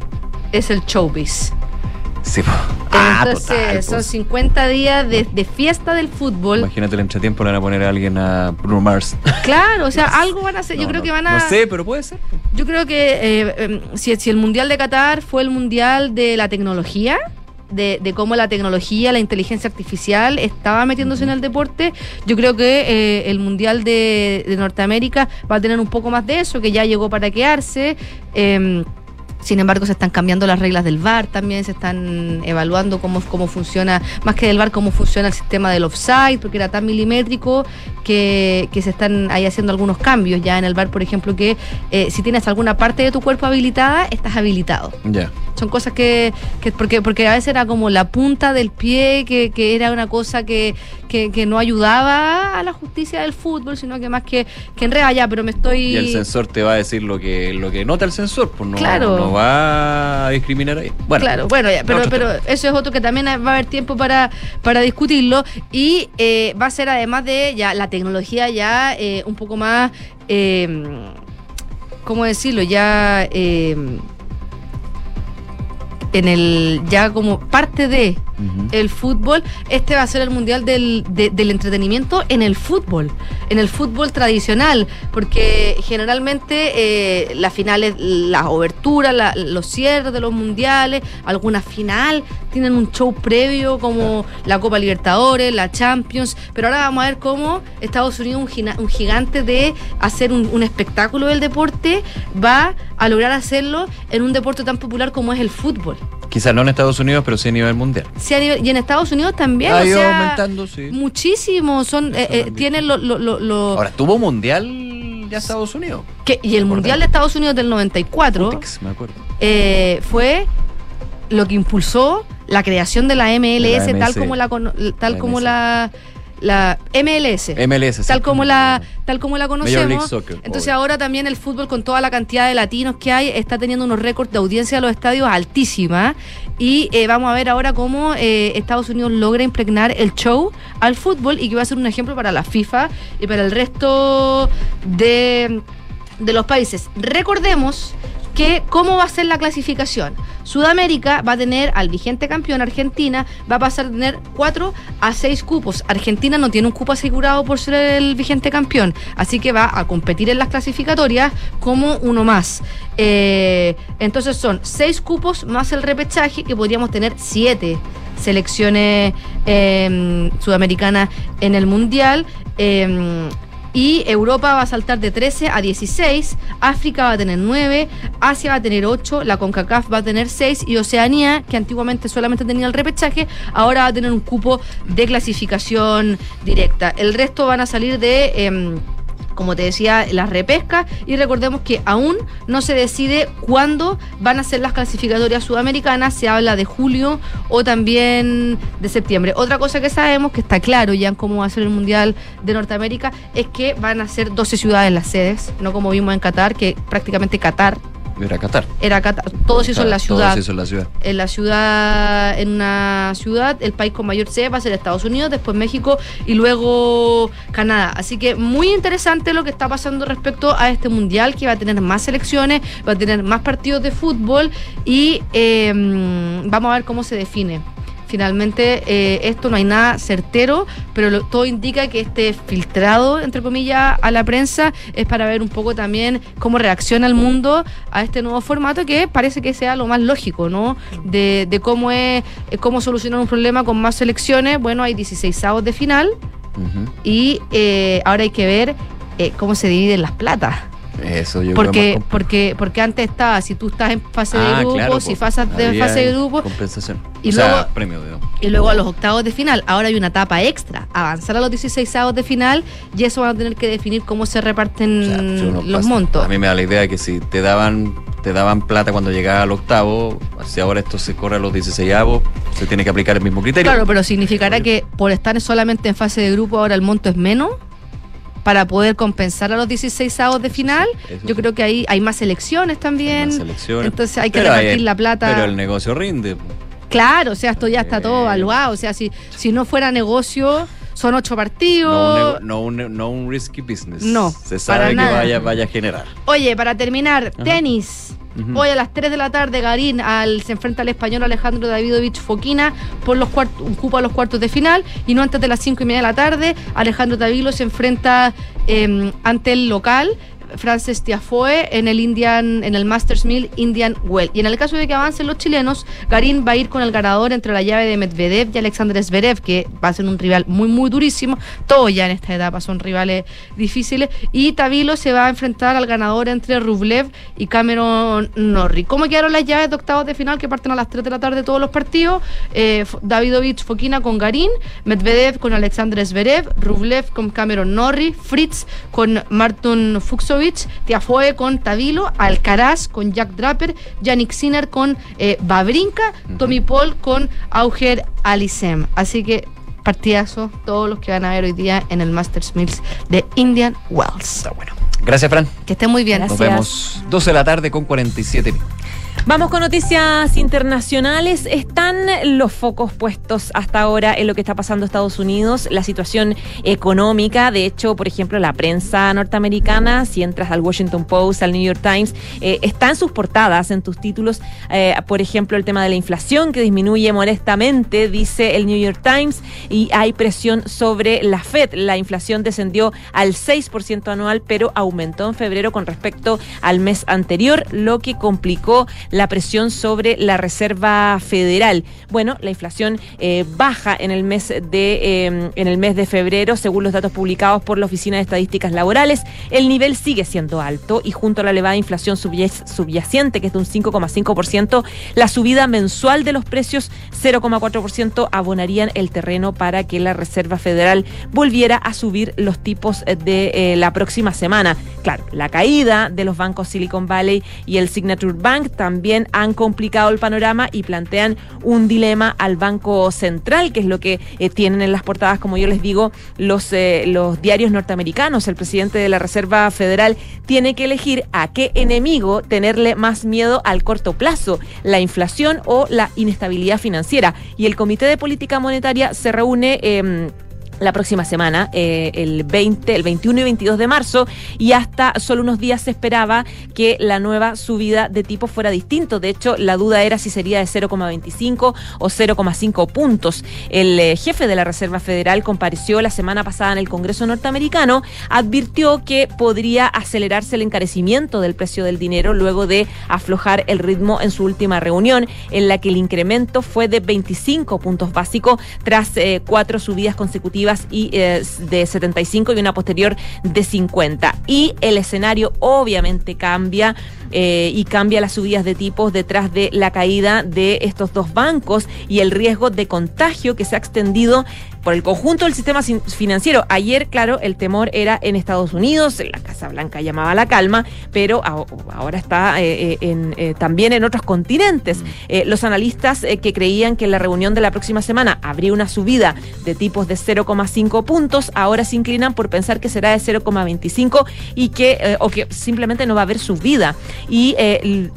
es el showbiz. Sí, po. Ah, Entonces total, son pues. 50 días de, de fiesta del fútbol. Imagínate el entretiempo le van a poner a alguien a Bruno Mars. Claro, o sea, algo van a hacer. Yo creo no, que van a... No sé, pero puede ser. Yo creo que eh, em, si, si el Mundial de Qatar fue el Mundial de la tecnología, de, de cómo la tecnología, la inteligencia artificial estaba metiéndose en el deporte, yo creo que eh, el Mundial de, de Norteamérica va a tener un poco más de eso, que ya llegó para quedarse. em, sin embargo, se están cambiando las reglas del VAR también, se están evaluando cómo, cómo funciona, más que del VAR, cómo funciona el sistema del offside, porque era tan milimétrico que, que se están ahí haciendo algunos cambios ya en el VAR, por ejemplo, que eh, si tienes alguna parte de tu cuerpo habilitada, estás habilitado. Ya. Son cosas que, que porque, porque a veces era como la punta del pie, que, que era una cosa que, que, que no ayudaba a la justicia del fútbol, sino que más que, que enreda ya, pero me estoy... Y el sensor te va a decir lo que, lo que nota el sensor, pues no, Claro. no va a discriminar ahí. Bueno, claro, bueno, ya, pero, pero eso es otro que también va a haber tiempo para, para discutirlo y eh, va a ser además de ya la tecnología ya eh, un poco más, eh, ¿cómo decirlo? Ya eh, en el ya como parte de el fútbol, este va a ser el mundial del, de- del entretenimiento en el fútbol, en el fútbol tradicional, porque generalmente eh, las finales, las oberturas, la- los cierres de los mundiales, alguna final tienen un show previo como la Copa Libertadores, la Champions, pero ahora vamos a ver cómo Estados Unidos, un, gina- un gigante de hacer un, un espectáculo del deporte, va a lograr hacerlo en un deporte tan popular como es el fútbol. Quizás no en Estados Unidos, pero sí a nivel mundial. Sí, y en Estados Unidos también. Ha o ido sea, aumentando, sí. Muchísimo. Son, eh, eh, tienen lo, lo- lo- lo- Ahora, ¿tuvo mundial ya Estados Unidos? que- y el Mundial de Estados Unidos del 94 Putix, me acuerdo. eh, fue lo que impulsó la creación de la MLS, tal como la tal La como la la MLS. MLS, sí. Tal como la tal como la conocemos. Soccer, Entonces obvio. ahora también el fútbol con toda la cantidad de latinos que hay está teniendo unos récords de audiencia de los estadios altísima y eh, vamos a ver ahora cómo eh, Estados Unidos logra impregnar el show al fútbol y que va a ser un ejemplo para la FIFA y para el resto de, de los países. Recordemos que cómo va a ser la clasificación. Sudamérica va a tener al vigente campeón Argentina, va a pasar a tener 4 a 6 cupos. Argentina no tiene un cupo asegurado por ser el vigente campeón, así que va a competir en las clasificatorias como uno más. Eh, entonces son 6 cupos más el repechaje, que podríamos tener 7 selecciones eh, sudamericanas en el Mundial. Eh, y Europa va a saltar de 13 a 16, África va a tener 9, Asia va a tener 8, la CONCACAF va a tener 6 y Oceanía, que antiguamente solamente tenía el repechaje, ahora va a tener un cupo de clasificación directa. El resto van a salir de... em, como te decía, las repescas y recordemos que aún no se decide cuándo van a ser las clasificatorias sudamericanas, se habla de julio o también de septiembre. Otra cosa que sabemos, que está claro ya en cómo va a ser el Mundial de Norteamérica, es que van a ser 12 ciudades las sedes, no como vimos en Qatar, que prácticamente Qatar Era Qatar. era Qatar, todo se hizo en la Todo ciudad se hizo en la ciudad. en la ciudad, en una ciudad, el país con mayor sede va a ser Estados Unidos, después México y luego Canadá. Así que muy interesante lo que está pasando respecto a este mundial, que va a tener más selecciones, va a tener más partidos de fútbol y eh, vamos a ver cómo se define. Finalmente, eh, esto no hay nada certero, pero lo- todo indica que este filtrado, entre comillas, a la prensa es para ver un poco también cómo reacciona el mundo a este nuevo formato que parece que sea lo más lógico, ¿no? De, de cómo es, eh, cómo solucionar un problema con más selecciones. Bueno, hay 16 avos de final y eh, ahora hay que ver eh, cómo se dividen las platas. Eso yo Porque, creo porque, porque antes estaba, si tú estás en fase de Ah, grupo, claro, si pues, pasas de había fase de grupo, Compensación. Y o sea, luego- premio, digo. y luego a los octavos de final. Ahora hay una etapa extra, avanzar a los 16 avos de final y eso van a tener que definir cómo se reparten los pasa- montos. A mí me da la idea que si te daban te daban plata cuando llegaba al octavo, si ahora esto se corre a los 16 avos, se tiene que aplicar el mismo criterio. Claro, pero significará que por estar solamente en fase de grupo ahora el monto es menos para poder compensar a los 16 avos de final. Yo creo que ahí hay más elecciones también. Selecciones. Entonces hay que Pero repartir hay- la plata. Pero el negocio rinde. Claro, o sea, esto ya está todo evaluado. O sea, si, si no fuera negocio, son ocho No un, partidos. no, un, no un risky business. No, Se para sabe que nada. vaya, vaya a generar. Oye, para terminar, Ajá. tenis. Hoy a las 3 de la tarde, Garín al, se enfrenta al español Alejandro Davidovich Foquina por los un cupo los cuartos de final. Y no antes de las 5 y media de la tarde, Alejandro Davilo se enfrenta eh, ante el local. Frances Tiafoe en el Indian, en el Masters Mill Indian Well. Y en el caso de que avancen los chilenos, Garín va a ir con el ganador entre la llave de Medvedev y Alexander Zverev, que va a ser un rival muy, muy durísimo. Todos ya en esta etapa son rivales difíciles. Y Tavilo se va a enfrentar al ganador entre Rublev y Cameron Norrie. ¿Cómo quedaron las llaves de octavos de final que parten a las 3 de la tarde todos los partidos? Eh, Davidovich Fokina con Garín, Medvedev con Alexander Zverev, Rublev con Cameron Norrie, Fritz con Martin Fuxovic, Tiafoe con Tavilo, Alcaraz con Jack Draper, Yannick Sinner con eh, Babrinka, Tommy Paul con Auger Alisem. Así que partidazo todos los que van a ver hoy día en el Masters Mills de Indian Wells. Está bueno. Gracias, Fran. Que estén muy bien. Nos vemos 12 de la tarde con 47 minutos. Vamos con noticias internacionales. Están los focos puestos hasta ahora en lo que está pasando en Estados Unidos, la situación económica. De hecho, por ejemplo, la prensa norteamericana, si entras al Washington Post, al New York Times, eh, está en sus portadas, en tus títulos. eh, por ejemplo, el tema de la inflación que disminuye modestamente, dice el New York Times, y hay presión sobre la Fed. La inflación descendió al 6% anual, pero aumentó en febrero con respecto al mes anterior, lo que complicó la presión sobre la Reserva Federal. Bueno, la inflación eh, baja en el mes de eh, en el mes de febrero, según los datos publicados por la Oficina de Estadísticas Laborales. El nivel sigue siendo alto y junto a la elevada inflación subya- subyacente, que es de un 5,5%, la subida mensual de los precios 0,4% abonarían el terreno para que la Reserva Federal volviera a subir los tipos de eh, la próxima semana. Claro, la caída de los bancos Silicon Valley y el Signature Bank también han complicado el panorama y plantean un dilema al Banco Central, que es lo que eh, tienen en las portadas, como yo les digo, los, eh, los diarios norteamericanos. El presidente de la Reserva Federal tiene que elegir a qué enemigo tenerle más miedo al corto plazo, la inflación o la inestabilidad financiera. Y el Comité de Política Monetaria se reúne... em, la próxima semana, eh, el 20, el 21 y 22 de marzo, y hasta solo unos días se esperaba que la nueva subida de tipo fuera distinto. De hecho, la duda era si sería de 0,25 o 0,5 puntos. El eh, jefe de la Reserva Federal compareció la semana pasada en el Congreso norteamericano, advirtió que podría acelerarse el encarecimiento del precio del dinero luego de aflojar el ritmo en su última reunión, en la que el incremento fue de 25 puntos básicos tras eh, cuatro subidas consecutivas y eh, de 75 y una posterior de 50. Y el escenario obviamente cambia eh, y cambia las subidas de tipos detrás de la caída de estos dos bancos y el riesgo de contagio que se ha extendido por el conjunto del sistema financiero. Ayer, claro, el temor era en Estados Unidos, la Casa Blanca llamaba la calma, pero ahora está eh, eh, en, eh, también en otros continentes. Eh, los analistas que creían que en la reunión de la próxima semana habría una subida de tipos de 0,5 puntos, ahora se inclinan por pensar que será de 0,25 y que o que simplemente no va a haber subida. Y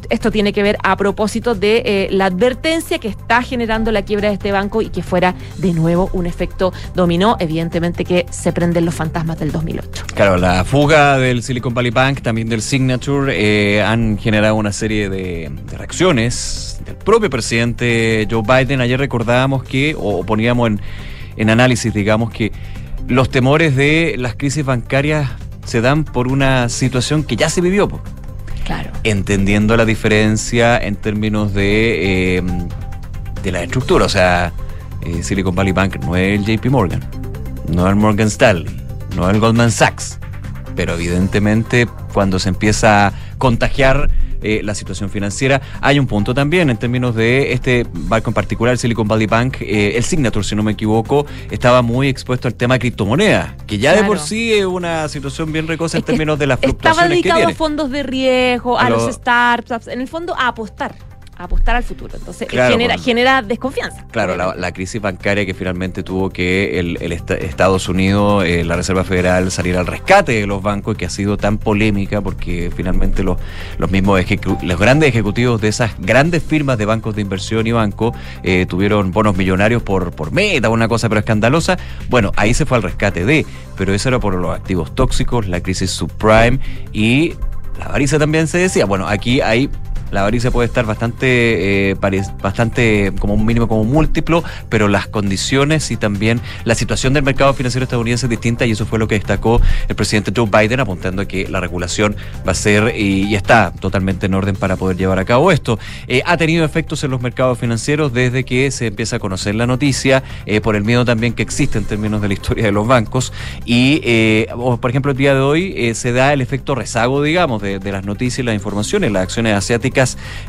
esto tiene que ver a propósito de la advertencia que está generando la quiebra de este banco y que fuera de nuevo un efecto dominó, evidentemente que se prenden los fantasmas del 2008. Claro, la fuga del Silicon Valley Bank, también del Signature, eh, han generado una serie de, de reacciones del propio presidente Joe Biden. Ayer recordábamos que, o poníamos en, en análisis, digamos, que los temores de las crisis bancarias se dan por una situación que ya se vivió. po. Claro. Entendiendo la diferencia en términos de, eh, de la estructura. O sea, eh, Silicon Valley Bank no es el JP Morgan, no es el Morgan Stanley, no es el Goldman Sachs. Pero evidentemente cuando se empieza a contagiar eh, la situación financiera, hay un punto también en términos de este banco en particular, Silicon Valley Bank, eh, el Signature, si no me equivoco, estaba muy expuesto al tema de criptomonedas, que ya de por sí es una situación bien recosa en términos de las Estaba fluctuaciones que dedicado tiene. a fondos de riesgo, a, A los lo- startups, en el fondo a apostar, apostar al futuro. Entonces Claro, genera, desconfianza. Claro, la, la crisis bancaria que finalmente tuvo que el, el esta- Estados Unidos, eh, la Reserva Federal, salir al rescate de los bancos, que ha sido tan polémica porque finalmente los, los mismos los grandes ejecutivos de esas grandes firmas de bancos de inversión y bancos eh, tuvieron bonos millonarios por, por meta, una cosa pero escandalosa. Bueno, ahí se fue al rescate de, pero eso era por los activos tóxicos, la crisis subprime y la avaricia también se decía. Bueno, aquí hay la avaricia puede estar bastante, eh, bastante como un mínimo, como múltiplo, pero las condiciones y también la situación del mercado financiero estadounidense es distinta y eso fue lo que destacó el presidente Joe Biden apuntando a que la regulación va a ser y, está totalmente en orden para poder llevar a cabo esto. Eh, ha tenido efectos en los mercados financieros desde que se empieza a conocer la noticia, eh, por el miedo también que existe en términos de la historia de los bancos y, por ejemplo, el día de hoy se da el efecto rezago, digamos, de las noticias y las informaciones. Las acciones asiáticas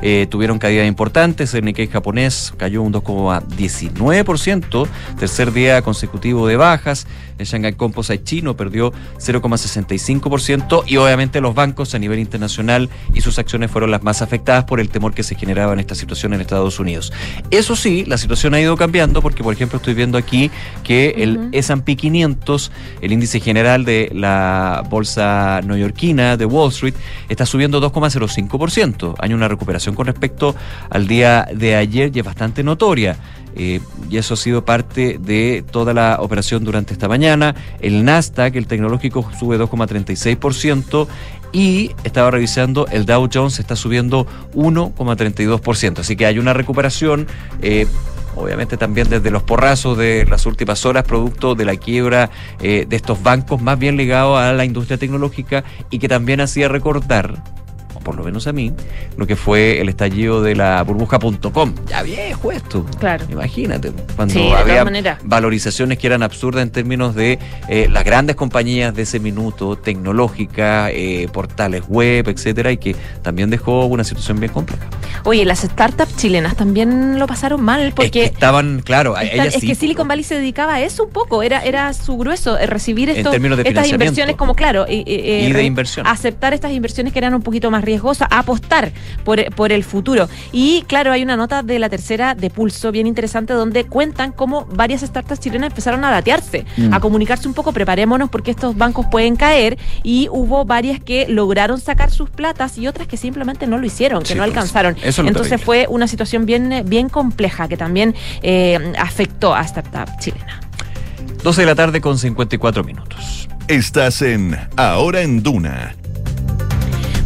eh, tuvieron caídas importantes. El Nikkei japonés cayó un 2,19%, tercer día consecutivo de bajas. El Shanghai Composite chino perdió 0,65% y obviamente los bancos a nivel internacional y sus acciones fueron las más afectadas por el temor que se generaba en esta situación en Estados Unidos. Eso sí, la situación ha ido cambiando porque, por ejemplo, estoy viendo aquí que el S&P 500, el índice general de la bolsa neoyorquina de Wall Street, está subiendo 2,05%. Hay una recuperación con respecto al día de ayer y es bastante notoria. Eh, y eso ha sido parte de toda la operación durante esta mañana. El Nasdaq, el tecnológico, sube 2,36% y estaba revisando, el Dow Jones está subiendo 1,32%. Así que hay una recuperación. eh, Obviamente también desde los porrazos de las últimas horas, producto de la quiebra eh, de estos bancos, más bien ligados a la industria tecnológica y que también hacía recordar, por lo menos a mí, lo que fue el estallido de la burbuja.com. Ya viejo esto. Claro. Imagínate, cuando Sí, había valorizaciones que eran absurdas en términos de eh, las grandes compañías de ese minuto, tecnológicas, eh, portales web, etcétera, y que también dejó una situación bien compleja. Oye, las startups chilenas también lo pasaron mal Es que porque estaban, claro, a- ellas es sí, que Silicon Valley se dedicaba a eso un poco, era, era su grueso, eh, recibir En estos, términos de estas inversiones como claro, eh, Y de inversión. aceptar estas inversiones que eran un poquito más riesgosas, apostar por, por el futuro. Y claro, hay una nota de la tercera de Pulso bien interesante donde cuentan cómo varias startups chilenas empezaron a datearse, Mm. a comunicarse un poco, preparémonos porque estos bancos pueden caer y hubo varias que lograron sacar sus platas y otras que simplemente no lo hicieron, que Sí, no pues, alcanzaron. eso es Entonces terrible. fue una situación bien, bien compleja que también eh, afectó a startup chilena. 12 de la tarde con 54 minutos. Estás en Ahora en Duna.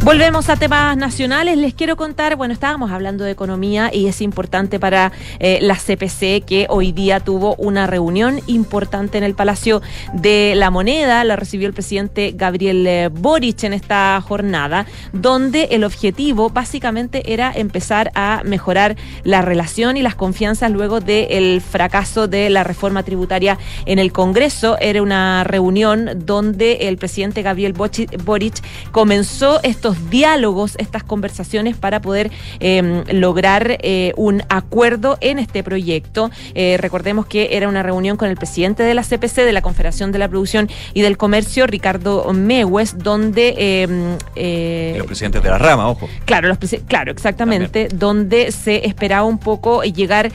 Volvemos a temas nacionales. Les quiero contar, bueno, estábamos hablando de economía y es importante para eh, la CPC que hoy día tuvo una reunión importante en el Palacio de la Moneda. La recibió el presidente Gabriel eh, Boric en esta jornada, donde el objetivo básicamente era empezar a mejorar la relación y las confianzas luego del fracaso de la reforma tributaria en el Congreso. Era una reunión donde el presidente Gabriel Boric comenzó estos diálogos, estas conversaciones para poder eh, lograr eh, un acuerdo en este proyecto. Eh, recordemos que era una reunión con el presidente de la CPC, de la Confederación de la Producción y del Comercio, Ricardo Mewes, donde... los presidentes de la rama, ojo. Claro, los claro, exactamente, donde se esperaba un poco llegar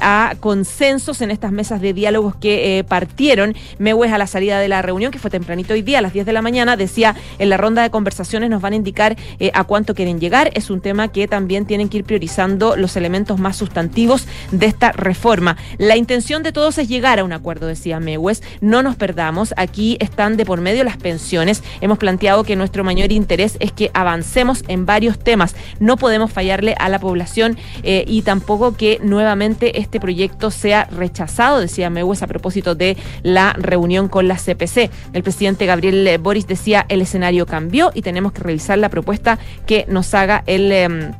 a consensos en estas mesas de diálogos que partieron. Mewes a la salida de la reunión, que fue tempranito hoy día, a las 10 de la mañana, decía, en la ronda de conversaciones nos van a indicar eh, a cuánto quieren llegar. Es un tema que también tienen que ir priorizando los elementos más sustantivos de esta reforma. La intención de todos es llegar a un acuerdo, decía Mewes. No nos perdamos. Aquí están de por medio las pensiones. Hemos planteado que nuestro mayor interés es que avancemos en varios temas. No podemos fallarle a la población eh, y tampoco que nuevamente este proyecto sea rechazado, decía Mewes a propósito de la reunión con la CPC. El presidente Gabriel Boris decía el escenario cambió y tenemos que revisar la propuesta que nos haga el... Em,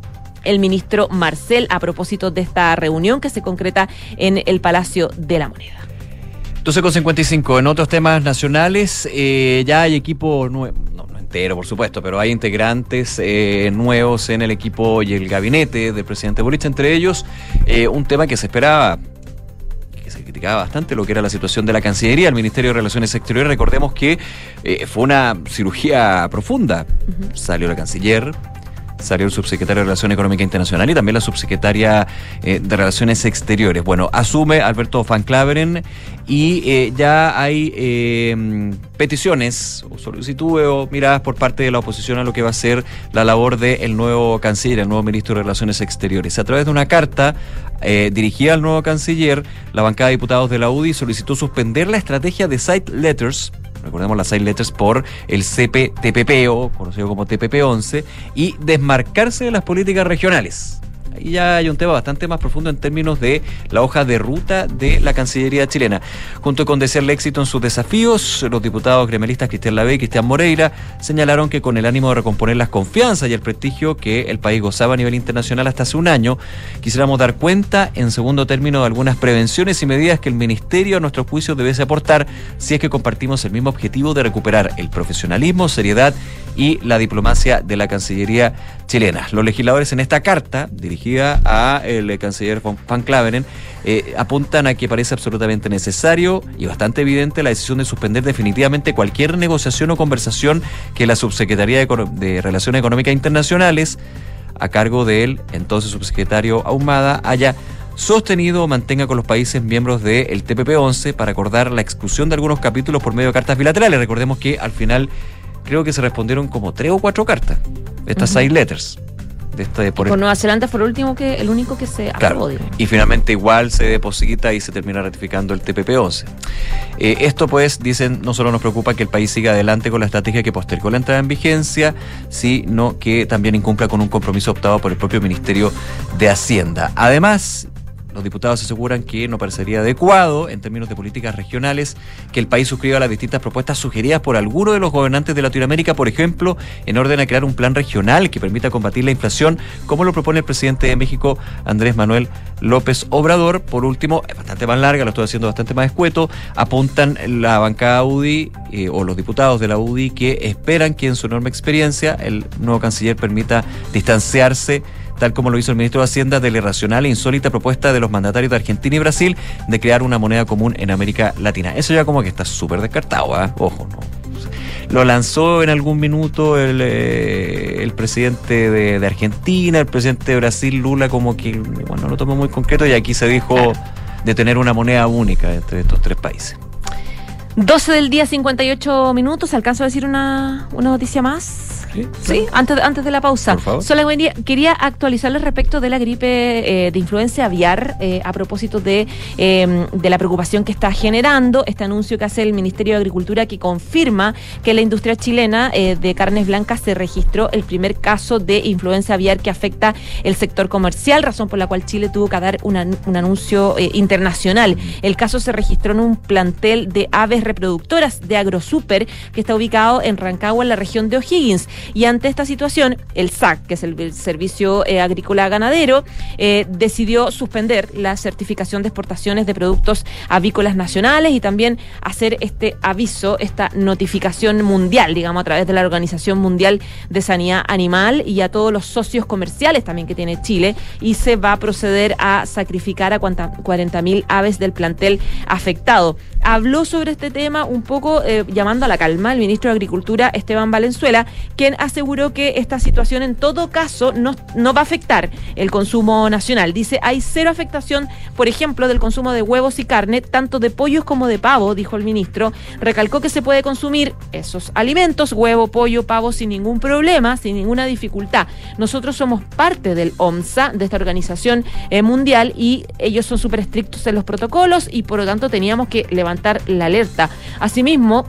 el ministro Marcel a propósito de esta reunión que se concreta en el Palacio de la Moneda. 12 con 55. En otros temas nacionales, eh, ya hay equipo nuevo, no, entero, por supuesto, pero hay integrantes eh, nuevos en el equipo y el gabinete del presidente Boric, entre ellos eh, un tema que se esperaba criticaba bastante lo que era la situación de la Cancillería, el Ministerio de Relaciones Exteriores. Recordemos que eh, fue una cirugía profunda. Salió la canciller, salió el subsecretario de Relación Económica Internacional y también la subsecretaria eh, de Relaciones Exteriores. Bueno, asume Alberto Van Claveren y eh, ya hay eh, peticiones o solicitudes o miradas por parte de la oposición a lo que va a ser la labor del nuevo canciller, el nuevo ministro de Relaciones Exteriores. A través de una carta dirigida al nuevo canciller, la bancada de diputados de la UDI solicitó suspender la estrategia de site letters recordemos las seis letras por el CPTPP o conocido como TPP-11, y desmarcarse de las políticas regionales. Ahí ya hay un tema bastante más profundo en términos de la hoja de ruta de la Cancillería chilena. Junto con desearle éxito en sus desafíos, los diputados gremialistas Cristian Lavé y Cristian Moreira señalaron que con el ánimo de recomponer las confianzas y el prestigio que el país gozaba a nivel internacional hasta hace un año, quisiéramos dar cuenta, en segundo término, de algunas prevenciones y medidas que el Ministerio, a nuestro juicio, debe aportar si es que compartimos el mismo objetivo de recuperar el profesionalismo, seriedad y la diplomacia de la Cancillería chilena. Los legisladores en esta carta, dirigida a el canciller Van Claveren, eh, apuntan a que parece absolutamente necesario y bastante evidente la decisión de suspender definitivamente cualquier negociación o conversación que la Subsecretaría de, Relaciones Económicas Internacionales, a cargo de él, entonces subsecretario Ahumada, haya sostenido o mantenga con los países miembros del TPP-11 para acordar la exclusión de algunos capítulos por medio de cartas bilaterales. Recordemos que al final creo que se respondieron como tres o cuatro cartas, estas seis letters. De este, por Nueva Zelanda fue el último que el único que se claro, y finalmente igual se deposita y se termina ratificando el TPP-11. Eh, esto pues dicen no solo nos preocupa que el país siga adelante con la estrategia que postergó la entrada en vigencia, sino que también incumpla con un compromiso optado por el propio Ministerio de Hacienda. Además, los diputados aseguran que no parecería adecuado, en términos de políticas regionales, que el país suscriba las distintas propuestas sugeridas por algunos de los gobernantes de Latinoamérica, por ejemplo, en orden a crear un plan regional que permita combatir la inflación, como lo propone el presidente de México, Andrés Manuel López Obrador. Por último, es bastante más larga, lo estoy haciendo bastante más escueto, apuntan la bancada UDI eh, o los diputados de la UDI que esperan que en su enorme experiencia el nuevo canciller permita distanciarse tal como lo hizo el ministro de Hacienda, de la irracional e insólita propuesta de los mandatarios de Argentina y Brasil de crear una moneda común en América Latina. Eso ya como que está súper descartado, ¿ah? ojo, no. Lo lanzó en algún minuto el, eh, el presidente de, Argentina, el presidente de Brasil, Lula, como que, bueno, lo tomó muy concreto y aquí se dijo de tener una moneda única entre estos tres países. 12 del día, 58 minutos. ¿Alcanzo a decir una, una noticia más? Sí, antes, antes de la pausa. Por favor. Solo quería- actualizarles respecto de la gripe eh, de influencia aviar eh, a propósito de, eh, de la preocupación que está generando este anuncio que hace el Ministerio de Agricultura que confirma que la industria chilena eh, de carnes blancas se registró el primer caso de influenza aviar que afecta el sector comercial, razón por la cual Chile tuvo que dar una- un anuncio internacional. El caso se registró en un plantel de aves reproductoras de AgroSuper que está ubicado en Rancagua, en la región de O'Higgins. Y ante esta situación, el SAC, que es el, Servicio eh, Agrícola Ganadero, eh, decidió suspender la certificación de exportaciones de productos avícolas nacionales y también hacer este aviso, esta notificación mundial, digamos, a través de la Organización Mundial de Sanidad Animal y a todos los socios comerciales también que tiene Chile. Y se va a proceder a sacrificar a 40.000 aves del plantel afectado. Habló sobre este tema un poco eh, llamando a la calma el ministro de Agricultura, Esteban Valenzuela, aseguró que esta situación en todo caso no, no va a afectar el consumo nacional. Dice, hay cero afectación, por ejemplo, del consumo de huevos y carne, tanto de pollos como de pavo, dijo el ministro. Recalcó que se puede consumir esos alimentos, huevo, pollo, pavo, sin ningún problema, sin ninguna dificultad. Nosotros somos parte del OMSA, de esta organización eh, mundial, y ellos son súper estrictos en los protocolos y por lo tanto teníamos que levantar la alerta. Asimismo,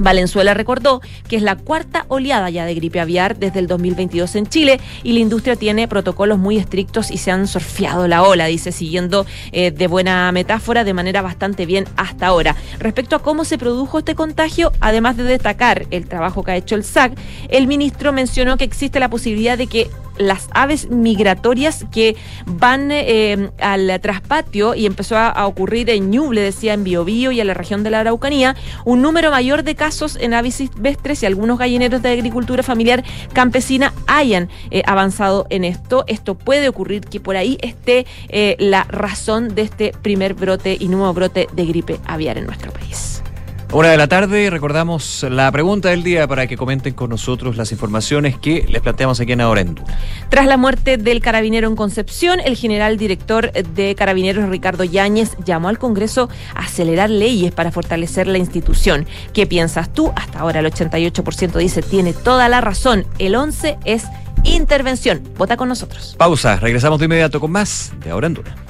Valenzuela recordó que es la cuarta oleada ya de gripe aviar desde el 2022 en Chile y la industria tiene protocolos muy estrictos y se han surfeado la ola, dice, siguiendo eh, de buena metáfora de manera bastante bien hasta ahora. Respecto a cómo se produjo este contagio, además de destacar el trabajo que ha hecho el SAC, el ministro mencionó que existe la posibilidad de que las aves migratorias que van eh, al traspatio y empezó a, a ocurrir en Ñuble, decía, en Biobío y en la región de la Araucanía, un número mayor de casos en aves silvestres y algunos gallineros de agricultura familiar campesina hayan eh, avanzado en esto. Esto puede ocurrir que por ahí esté eh, la razón de este primer brote y nuevo brote de gripe aviar en nuestro país. Una de la tarde, recordamos la pregunta del día para que comenten con nosotros las informaciones que les planteamos aquí en Ahora en Duna. Tras la muerte del carabinero en Concepción, el general director de Carabineros Ricardo Yáñez llamó al Congreso a acelerar leyes para fortalecer la institución. ¿Qué piensas tú? Hasta ahora el 88% dice tiene toda la razón. El 11 es intervención. Vota con nosotros. Pausa, regresamos de inmediato con más de Ahora en Duna.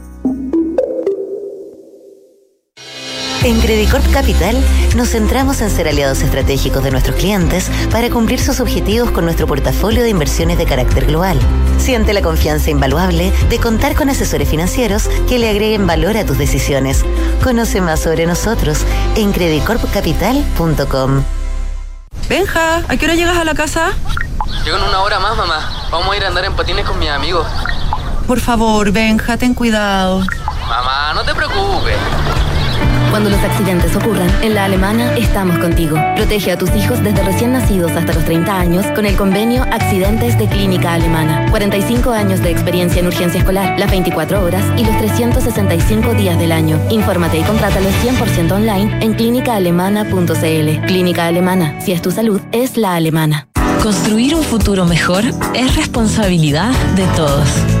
En Credicorp Capital nos centramos en ser aliados estratégicos de nuestros clientes para cumplir sus objetivos con nuestro portafolio de inversiones de carácter global. Siente la confianza invaluable de contar con asesores financieros que le agreguen valor a tus decisiones. Conoce más sobre nosotros en credicorpcapital.com. Benja, ¿a qué hora llegas a la casa? Llego en una hora más, mamá. Vamos a ir a andar en patines con mis amigos. Por favor, Benja, ten cuidado. Mamá, no te preocupes. Cuando los accidentes ocurran, en la alemana estamos contigo. Protege a tus hijos desde recién nacidos hasta los 30 años con el convenio Accidentes de Clínica Alemana. 45 años de experiencia en urgencia escolar, las 24 horas y los 365 días del año. Infórmate y contrátalo 100% online en clínicaalemana.cl. Clínica Alemana, si es tu salud, es la alemana. Construir un futuro mejor es responsabilidad de todos.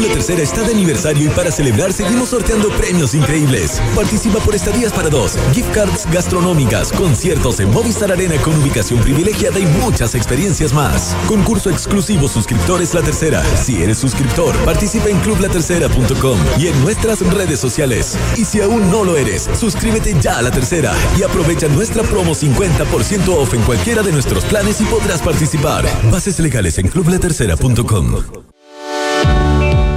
La Tercera está de aniversario y para celebrar seguimos sorteando premios increíbles. Participa por estadías para dos, gift cards gastronómicas, conciertos en Movistar Arena con ubicación privilegiada y muchas experiencias más. Concurso exclusivo suscriptores La Tercera. Si eres suscriptor, participa en clublatercera.com y en nuestras redes sociales. Y si aún no lo eres, suscríbete ya a La Tercera y aprovecha nuestra promo 50% off en cualquiera de nuestros planes y podrás participar. Bases legales en clublatercera.com.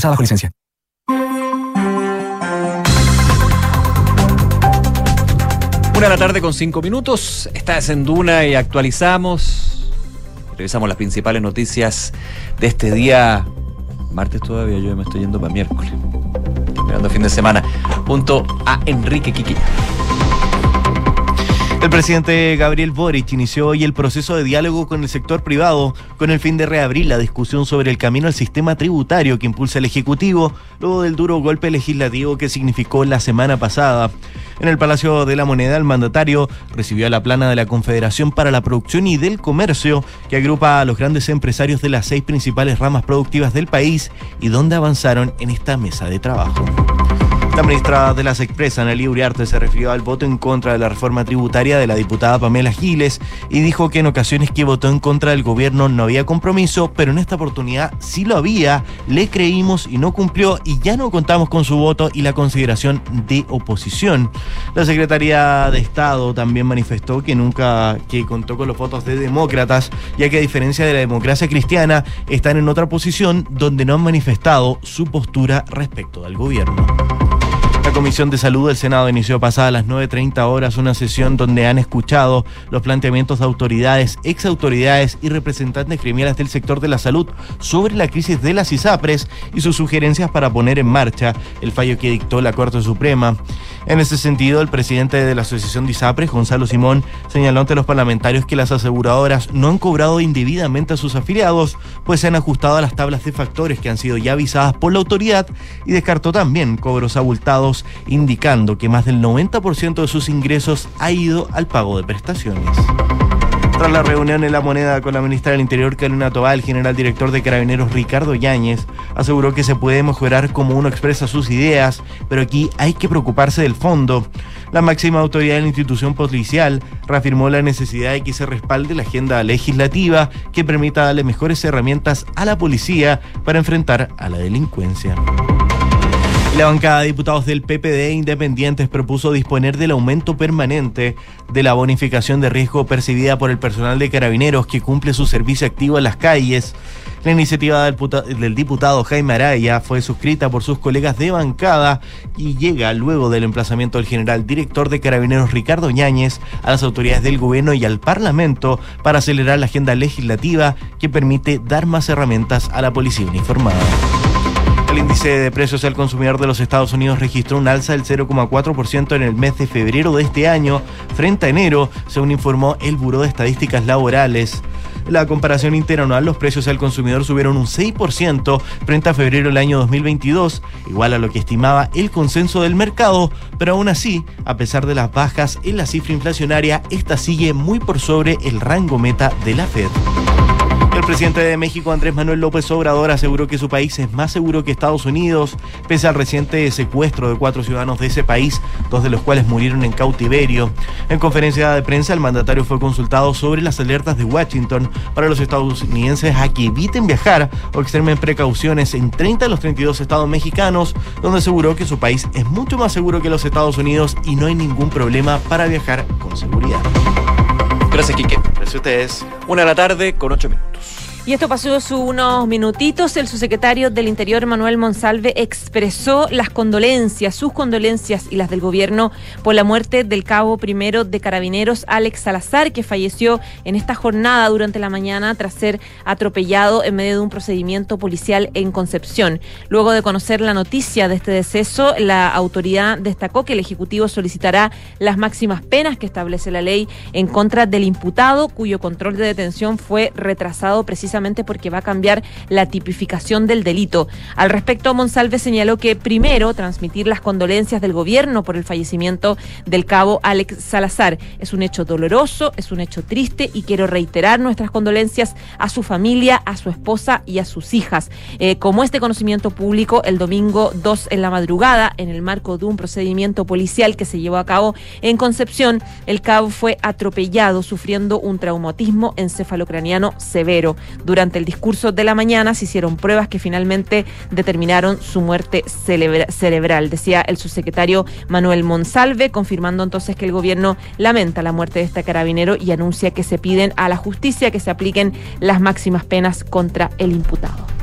utilizada bajo licencia. Una de la tarde con cinco minutos. Estás en Duna y actualizamos. Revisamos las principales noticias de este día. Martes todavía, yo me estoy yendo para miércoles. Esperando fin de semana. Junto a Enrique Kiki. El presidente Gabriel Boric inició hoy el proceso de diálogo con el sector privado con el fin de reabrir la discusión sobre el camino al sistema tributario que impulsa el Ejecutivo luego del duro golpe legislativo que significó la semana pasada. En el Palacio de la Moneda, el mandatario recibió a la plana de la Confederación para la Producción y del Comercio, que agrupa a los grandes empresarios de las seis principales ramas productivas del país y donde avanzaron en esta mesa de trabajo. La ministra de las Expresas, Nelly Uriarte, se refirió al voto en contra de la reforma tributaria de la diputada Pamela Giles y dijo que en ocasiones que votó en contra del gobierno no había compromiso, pero en esta oportunidad sí lo había, le creímos y no cumplió y ya no contamos con su voto y la consideración de oposición. La Secretaría de Estado también manifestó que nunca que contó con los votos de demócratas, ya que a diferencia de la democracia cristiana, están en otra posición donde no han manifestado su postura respecto del gobierno. La Comisión de Salud del Senado inició pasada a las 9.30 horas una sesión donde han escuchado los planteamientos de autoridades, exautoridades y representantes gremiales del sector de la salud sobre la crisis de las ISAPRES y sus sugerencias para poner en marcha el fallo que dictó la Corte Suprema. En ese sentido, el presidente de la Asociación de ISAPRES, Gonzalo Simón, señaló ante los parlamentarios que las aseguradoras no han cobrado indebidamente a sus afiliados, pues se han ajustado a las tablas de factores que han sido ya avisadas por la autoridad y descartó también cobros abultados indicando que más del 90% de sus ingresos ha ido al pago de prestaciones. Tras la reunión en La Moneda con la ministra del Interior, Carolina Tobal, el general director de Carabineros, Ricardo Yáñez, aseguró que se puede mejorar como uno expresa sus ideas, pero aquí hay que preocuparse del fondo. La máxima autoridad de la institución policial reafirmó la necesidad de que se respalde la agenda legislativa que permita darle mejores herramientas a la policía para enfrentar a la delincuencia. La bancada de diputados del PPD Independientes propuso disponer del aumento permanente de la bonificación de riesgo percibida por el personal de carabineros que cumple su servicio activo en las calles. La iniciativa del, del, diputado Jaime Araya fue suscrita por sus colegas de bancada y llega luego del emplazamiento del general director de carabineros Ricardo Ñáñez a las autoridades del gobierno y al Parlamento para acelerar la agenda legislativa que permite dar más herramientas a la policía uniformada. El índice de precios al consumidor de los Estados Unidos registró un alza del 0,4% en el mes de febrero de este año frente a enero, según informó el Buró de Estadísticas Laborales. La comparación interanual, los precios al consumidor subieron un 6% frente a febrero del año 2022, igual a lo que estimaba el consenso del mercado, pero aún así, a pesar de las bajas en la cifra inflacionaria, esta sigue muy por sobre el rango meta de la Fed. El presidente de México, Andrés Manuel López Obrador, aseguró que su país es más seguro que Estados Unidos, pese al reciente secuestro de cuatro ciudadanos de ese país, dos de los cuales murieron en cautiverio. En conferencia de prensa, el mandatario fue consultado sobre las alertas de Washington para los estadounidenses a que eviten viajar o extremen precauciones en 30 de los 32 estados mexicanos, donde aseguró que su país es mucho más seguro que los Estados Unidos y no hay ningún problema para viajar con seguridad. Gracias, Quique. Gracias a ustedes. Una de la tarde con ocho minutos. Y esto pasó hace unos minutitos. El subsecretario del Interior, Manuel Monsalve, expresó las condolencias, sus condolencias y las del gobierno por la muerte del cabo primero de carabineros, Alex Salazar, que falleció en esta jornada durante la mañana tras ser atropellado en medio de un procedimiento policial en Concepción. Luego de conocer la noticia de este deceso, la autoridad destacó que el Ejecutivo solicitará las máximas penas que establece la ley en contra del imputado, cuyo control de detención fue retrasado precisamente porque va a cambiar la tipificación del delito. Al respecto, Monsalve señaló que primero transmitir las condolencias del gobierno por el fallecimiento del cabo Alex Salazar. Es un hecho doloroso, es un hecho triste y quiero reiterar nuestras condolencias a su familia, a su esposa y a sus hijas. Eh, como este conocimiento público, el domingo 2 en la madrugada, en el marco de un procedimiento policial que se llevó a cabo en Concepción, el cabo fue atropellado sufriendo un traumatismo encefalocraniano severo. Durante el discurso de la mañana se hicieron pruebas que finalmente determinaron su muerte cerebral, decía el subsecretario Manuel Monsalve, confirmando entonces que el gobierno lamenta la muerte de este carabinero y anuncia que se piden a la justicia que se apliquen las máximas penas contra el imputado.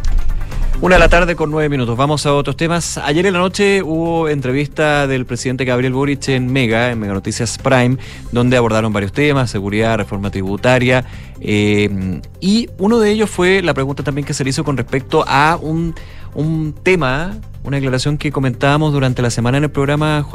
Una de la tarde con nueve minutos. Vamos a otros temas. Ayer en la noche hubo entrevista del presidente Gabriel Boric en Mega, en Mega Noticias Prime, donde abordaron varios temas, seguridad, reforma tributaria, eh, y uno de ellos fue la pregunta también que se le hizo con respecto a un, un tema una declaración que comentábamos durante la semana en el programa,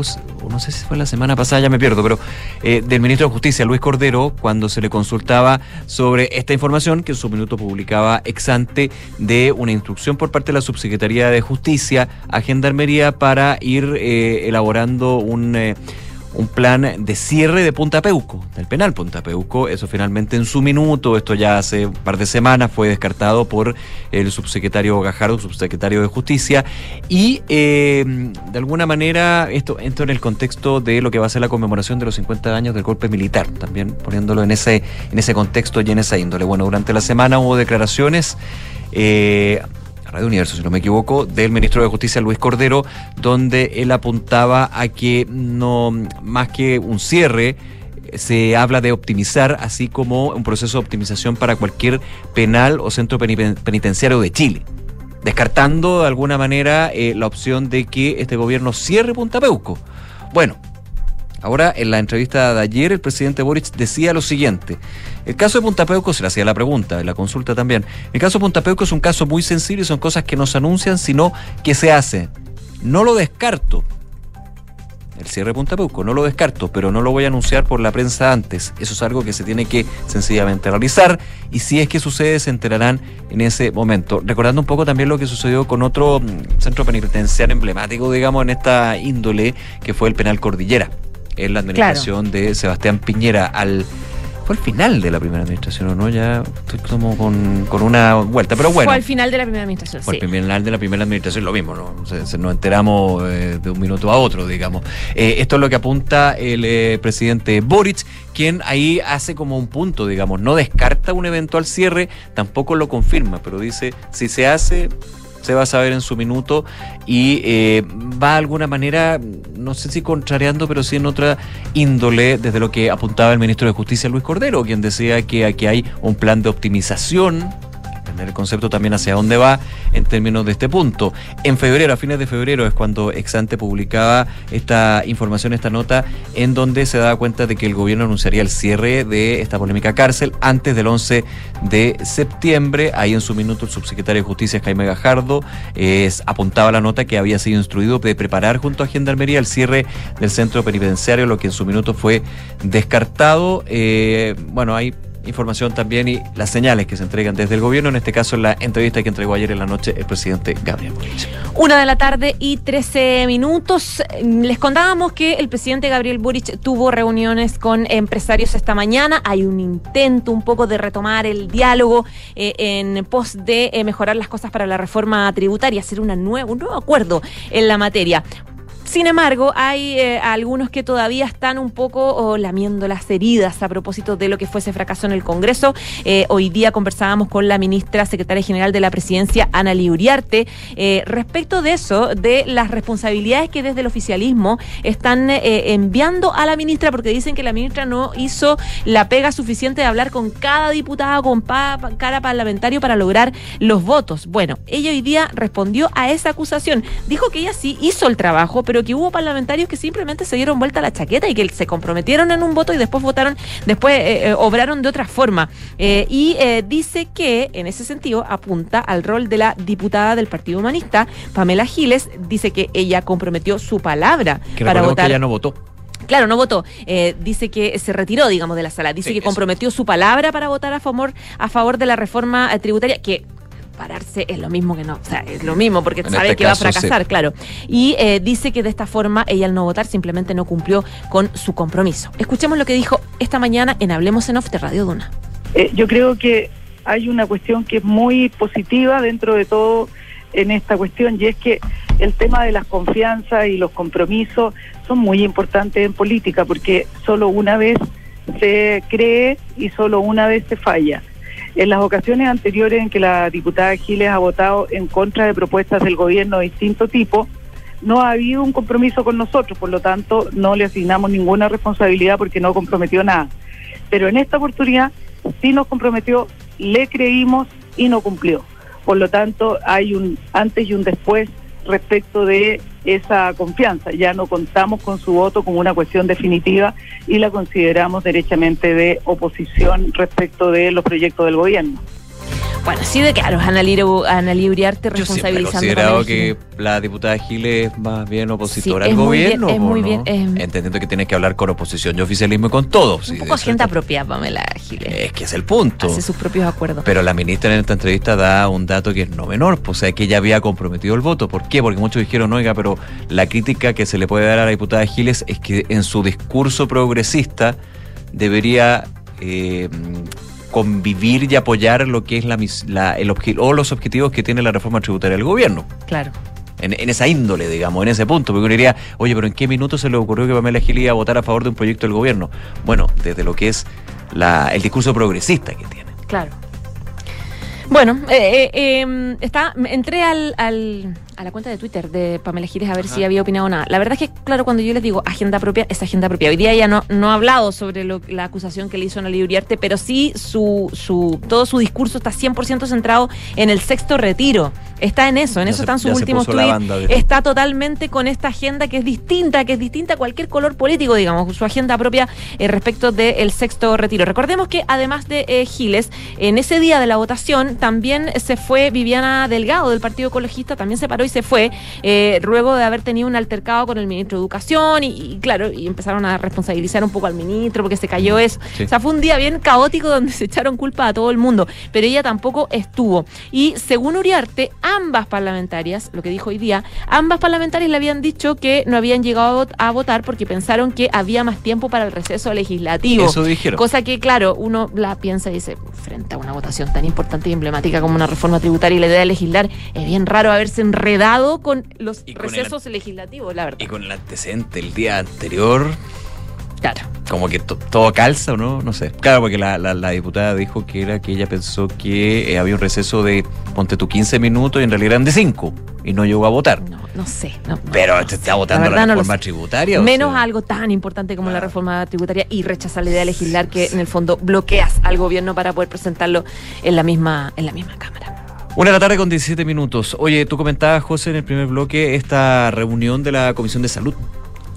no sé si fue la semana pasada, ya me pierdo, pero eh, del ministro de Justicia, Luis Cordero, cuando se le consultaba sobre esta información que en su minuto publicaba ex ante de una instrucción por parte de la Subsecretaría de Justicia a Gendarmería para ir eh, elaborando un... Eh, un plan de cierre de Punta Peuco, del penal Punta Peuco. Eso finalmente en su minuto, esto ya hace un par de semanas, fue descartado por el subsecretario Gajardo, subsecretario de Justicia. Y eh, de alguna manera, esto, esto en el contexto de lo que va a ser la conmemoración de los 50 años del golpe militar, también poniéndolo en ese, en ese contexto y en esa índole. Bueno, durante la semana hubo declaraciones. Eh, Radio Universo, si no me equivoco, del ministro de Justicia Luis Cordero, donde él apuntaba a que no más que un cierre se habla de optimizar, así como un proceso de optimización para cualquier penal o centro penitenciario de Chile, descartando de alguna manera eh, la opción de que este gobierno cierre Punta Peuco. Bueno, Ahora, en la entrevista de ayer, el presidente Boric decía lo siguiente. El caso de Punta Peuco, se le hacía la pregunta, en la consulta también. El caso de Punta Peuco es un caso muy sensible y son cosas que no se anuncian, sino que se hacen. No lo descarto. El cierre de Punta Peuco, no lo descarto, pero no lo voy a anunciar por la prensa antes. Eso es algo que se tiene que sencillamente realizar y si es que sucede se enterarán en ese momento. Recordando un poco también lo que sucedió con otro mm, centro penitenciario emblemático, digamos, en esta índole, que fue el Penal Cordillera en la administración de Sebastián Piñera al fue al final de la primera administración, ¿o no? Ya estoy como con, una vuelta, pero bueno. Fue al final de la primera administración, Fue al final de la primera administración, lo mismo, ¿no? Se, nos enteramos eh, de un minuto a otro, digamos. Eh, esto es lo que apunta el eh, presidente Boric, quien ahí hace como un punto, digamos, no descarta un eventual cierre, tampoco lo confirma, pero dice, si se hace, se va a saber en su minuto y eh, va de alguna manera, no sé si contrariando, pero sí en otra índole, desde lo que apuntaba el ministro de Justicia Luis Cordero, quien decía que aquí hay un plan de optimización el concepto también hacia dónde va en términos de este punto. En febrero, a fines de febrero, es cuando Exante publicaba esta información, esta nota, en donde se daba cuenta de que el gobierno anunciaría el cierre de esta polémica cárcel antes del 11 de septiembre. Ahí en su minuto el subsecretario de Justicia, Jaime Gajardo, es, apuntaba la nota que había sido instruido de preparar junto a Gendarmería el cierre del centro penitenciario, lo que en su minuto fue descartado. Eh, bueno, hay información también y las señales que se entregan desde el gobierno, en este caso la entrevista que entregó ayer en la noche el presidente Gabriel Boric. Una de la tarde y 13 minutos. Les contábamos que el presidente Gabriel Boric tuvo reuniones con empresarios esta mañana. Hay un intento un poco de retomar el diálogo eh, en pos de eh, mejorar las cosas para la reforma tributaria, hacer una un nuevo acuerdo en la materia. Sin embargo, hay eh, algunos que todavía están un poco oh, lamiendo las heridas a propósito de lo que fue ese fracaso en el Congreso. Eh, hoy día conversábamos con la ministra secretaria general de la presidencia, Ana Liuriarte, eh, respecto de eso, de las responsabilidades que desde el oficialismo están eh, enviando a la ministra, porque dicen que la ministra no hizo la pega suficiente de hablar con cada diputado, con pa- parlamentario para lograr los votos. Bueno, ella hoy día respondió a esa acusación. Dijo que ella sí hizo el trabajo, pero que hubo parlamentarios que simplemente se dieron vuelta a la chaqueta y que se comprometieron en un voto y después votaron, después eh, eh, obraron de otra forma. Eh, y eh, dice que, en ese sentido, apunta al rol de la diputada del Partido Humanista, Pamela Giles, dice que ella comprometió su palabra Que para votar. que ella no votó. Claro, no votó. Eh, dice que se retiró, digamos, de la sala. Dice Sí, que eso. comprometió su palabra para votar a favor, a favor de la reforma tributaria, que pararse es lo mismo que no. O sea, es lo mismo, porque En sabe este que va a sí. fracasar, claro. Y eh, dice que de esta forma ella al no votar simplemente no cumplió con su compromiso. Escuchemos lo que dijo esta mañana en Hablemos en Off de Radio Duna. Eh, yo creo que hay una cuestión que es muy positiva dentro de todo en esta cuestión y es que el tema de las confianzas y los compromisos son muy importantes en política porque solo una vez se cree y solo una vez se falla. En las ocasiones anteriores en que la diputada Giles ha votado en contra de propuestas del gobierno de distinto tipo, no ha habido un compromiso con nosotros, por lo tanto no le asignamos ninguna responsabilidad porque no comprometió nada. Pero en esta oportunidad sí nos comprometió, le creímos y no cumplió. Por lo tanto, hay un antes y un después respecto de esa confianza. Ya no contamos con su voto como una cuestión definitiva y la consideramos derechamente de oposición respecto de los proyectos del gobierno. Bueno, sí de claro, Ana, Ana Liuriarte Yo responsabilizando. considerado que la diputada Giles es más bien opositora Sí, al muy bien- gobierno. es ¿o muy no? bien, Entendiendo que tiene que hablar con oposición y oficialismo y con todos. Un poco agenda propia, Pamela Giles. Es que es el punto. Hace sus propios acuerdos. Pero la ministra en esta entrevista da un dato que es no menor, pues, o sea, que ella había comprometido el voto. ¿Por qué? Porque muchos dijeron, oiga, pero la crítica que se le puede dar a la diputada Giles es que en su discurso progresista debería eh, convivir y apoyar lo que es la, la- el o los objetivos que tiene la reforma tributaria del gobierno. Claro. En, en esa índole, digamos, en ese punto. Porque uno diría, oye, pero ¿en qué minuto se le ocurrió que Pamela Giles iba a votar a favor de un proyecto del gobierno? Bueno, desde lo que es la, el discurso progresista que tiene. Claro. Bueno, eh, eh, eh, está, entré al, al- a la cuenta de Twitter de Pamela Giles a ver si había opinado nada. La verdad es que, claro, cuando yo les digo agenda propia, es agenda propia. Hoy día ella no, no ha hablado sobre lo- la acusación que le hizo a Ana Uriarte, pero sí su, su, todo su discurso está 100% centrado en el sexto retiro. Está en eso, en Ya eso se- están sus últimos tweets. de- Está totalmente con esta agenda que es distinta, que es distinta a cualquier color político, digamos, su agenda propia eh, respecto del sexto retiro. Recordemos que además de eh, Giles, en ese día de la votación también se fue Viviana Delgado del Partido Ecologista, también se paró y se fue, eh, luego de haber tenido un altercado con el ministro de Educación y, y, claro, y empezaron a responsabilizar un poco al ministro porque se cayó eso. Sí. O sea, fue un día bien caótico donde se echaron culpa a todo el mundo, pero ella tampoco estuvo. Y según Uriarte, ambas parlamentarias, lo que dijo hoy día, ambas parlamentarias le habían dicho que no habían llegado a votar porque pensaron que había más tiempo para el receso legislativo. Eso dijeron. Cosa que, claro, uno la piensa y dice, frente a una votación tan importante y emblemática como una reforma tributaria y la idea de legislar, es bien raro haberse enredado con los con el- recesos legislativos, la verdad. Y con el antecedente el día anterior. Claro. Como que to- todo calza, ¿o no? No sé. Claro, porque la, la- la diputada dijo que era que ella pensó que eh, había un receso de, ponte tú, 15 minutos y en realidad eran de 5. Y no llegó a votar. No, no sé. no- Pero te está votando La no reforma tributaria. o Menos sea. algo tan importante como la reforma tributaria y rechazar la idea de legislar que en el fondo bloqueas al gobierno para poder presentarlo en la misma, en la misma cámara. Una de la tarde con 17 minutos. Oye, tú comentabas, José, en el primer bloque esta reunión de la Comisión de Salud.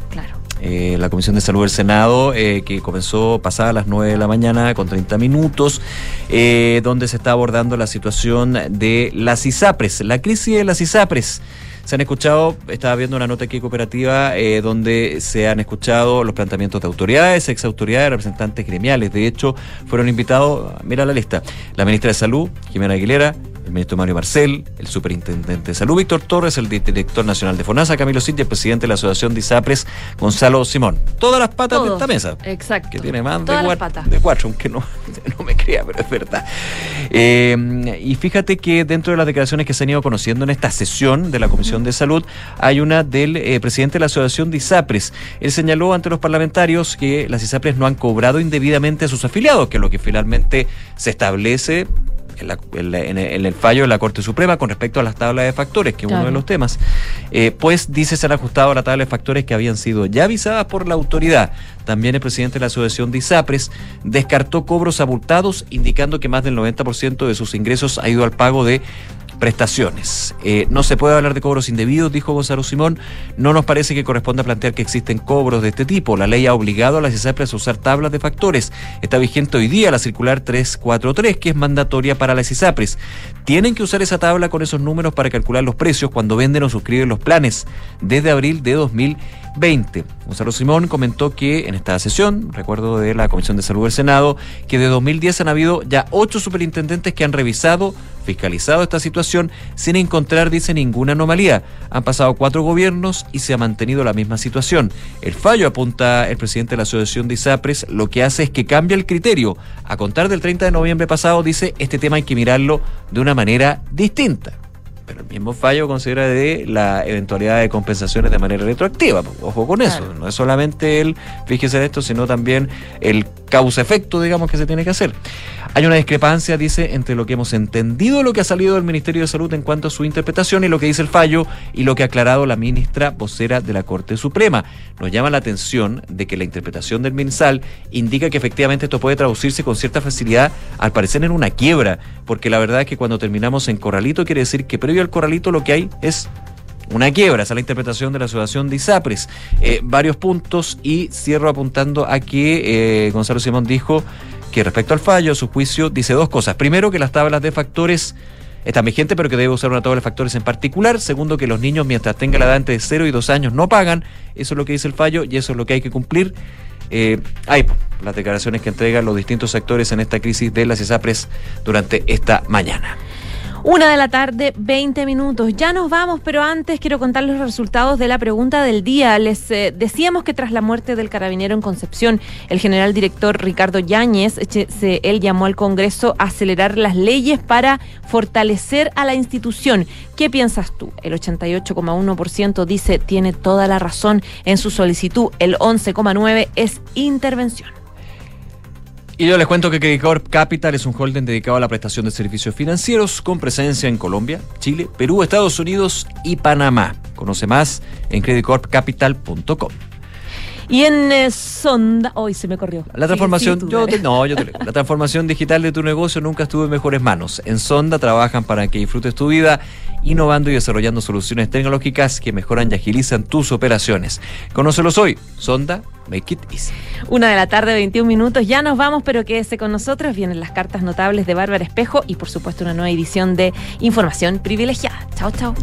Claro. Eh, la Comisión de Salud del Senado, eh, que comenzó pasada las 9 de la mañana con 30 minutos, eh, donde se está abordando la situación de las ISAPRES, la crisis de las ISAPRES. Se han escuchado, estaba viendo una nota aquí cooperativa eh, donde se han escuchado los planteamientos de autoridades, ex autoridades, representantes gremiales. De hecho, fueron invitados, mira la lista, la ministra de Salud, Jimena Aguilera, el ministro Mario Marcel, el superintendente de salud Víctor Torres, el director nacional de FONASA, Camilo Cid, y el presidente de la Asociación de ISAPRES, Gonzalo Simón. Todas las patas de esta mesa. Exacto. Que tiene más de las cuatro, patas. de cuatro, aunque no, no me crea, pero es verdad. Eh, y fíjate que dentro de las declaraciones que se han ido conociendo en esta sesión de la Comisión de Salud, hay una del eh, presidente de la Asociación de ISAPRES. Él señaló ante los parlamentarios que las ISAPRES no han cobrado indebidamente a sus afiliados, que es lo que finalmente se establece en, la- en la- en el, fallo de la Corte Suprema con respecto a las tablas de factores, que es uno de los temas. Eh, pues dice se han ajustado a la tabla de factores que habían sido ya avisadas por la autoridad. También el presidente de la Asociación de ISAPRES descartó cobros abultados, indicando que más del 90% de sus ingresos ha ido al pago de prestaciones. Eh, no se puede hablar de cobros indebidos, dijo Gonzalo Simón. No nos parece que corresponda plantear que existen cobros de este tipo. La ley ha obligado a las ISAPRES a usar tablas de factores. Está vigente hoy día la circular 343, que es mandatoria para las ISAPRES. Tienen que usar esa tabla con esos números para calcular los precios cuando venden o suscriben los planes desde abril de 2020. Gonzalo Simón comentó que en esta sesión, recuerdo de la Comisión de Salud del Senado, que de 2010 han habido ya ocho superintendentes que han revisado, fiscalizado esta situación sin encontrar, dice, ninguna anomalía. Han pasado cuatro gobiernos y se ha mantenido la misma situación. El fallo, apunta el presidente de la Asociación de ISAPRES, lo que hace es que cambia el criterio. A contar del 30 de noviembre pasado, dice, este tema hay que mirarlo de una manera distinta. Pero el mismo fallo considera de la eventualidad de compensaciones de manera retroactiva. Ojo con eso. No es solamente el, fíjese en esto, sino también el causa-efecto, digamos, que se tiene que hacer. Hay una discrepancia, dice, entre lo que hemos entendido de lo que ha salido del Ministerio de Salud en cuanto a su interpretación y lo que dice el fallo y lo que ha aclarado la ministra vocera de la Corte Suprema. Nos llama la atención de que la interpretación del MinSal indica que efectivamente esto puede traducirse con cierta facilidad, al parecer en una quiebra, porque la verdad es que cuando terminamos en corralito quiere decir que previo al corralito lo que hay es una quiebra, esa es la interpretación de la Asociación de ISAPRES. Eh, varios puntos y cierro apuntando a que eh, Gonzalo Simón dijo que respecto al fallo, su juicio, dice dos cosas. Primero, que las tablas de factores están vigentes, pero que debe usar una tabla de factores en particular. Segundo, que los niños, mientras tengan la edad entre 0 y 2 años, no pagan. Eso es lo que dice el fallo y eso es lo que hay que cumplir. Eh, hay las declaraciones que entregan los distintos sectores en esta crisis de las ISAPRES durante esta mañana. Una de la tarde, 20 minutos. Ya nos vamos, pero antes quiero contar los resultados de la pregunta del día. Les eh, decíamos que tras la muerte del carabinero en Concepción, el general director Ricardo Yáñez, él llamó al Congreso a acelerar las leyes para fortalecer a la institución. ¿Qué piensas tú? El 88,1% dice tiene toda la razón en su solicitud. El 11,9% es intervención. Y yo les cuento que Credit Corp Capital es un holding dedicado a la prestación de servicios financieros con presencia en Colombia, Chile, Perú, Estados Unidos y Panamá. Conoce más en creditcorpcapital.com. Y en eh, Sonda, hoy se me corrió. La transformación, sí, tú, yo dale. te- no, yo te leo. La transformación digital de tu negocio nunca estuvo en mejores manos. En Sonda trabajan para que disfrutes tu vida, innovando y desarrollando soluciones tecnológicas que mejoran y agilizan tus operaciones. Conócelos hoy. Sonda, make it easy. Una de la tarde, 21 minutos. Ya nos vamos, pero quédese con nosotros. Vienen las cartas notables de Bárbara Espejo y, por supuesto, una nueva edición de Información Privilegiada. Chao, chao.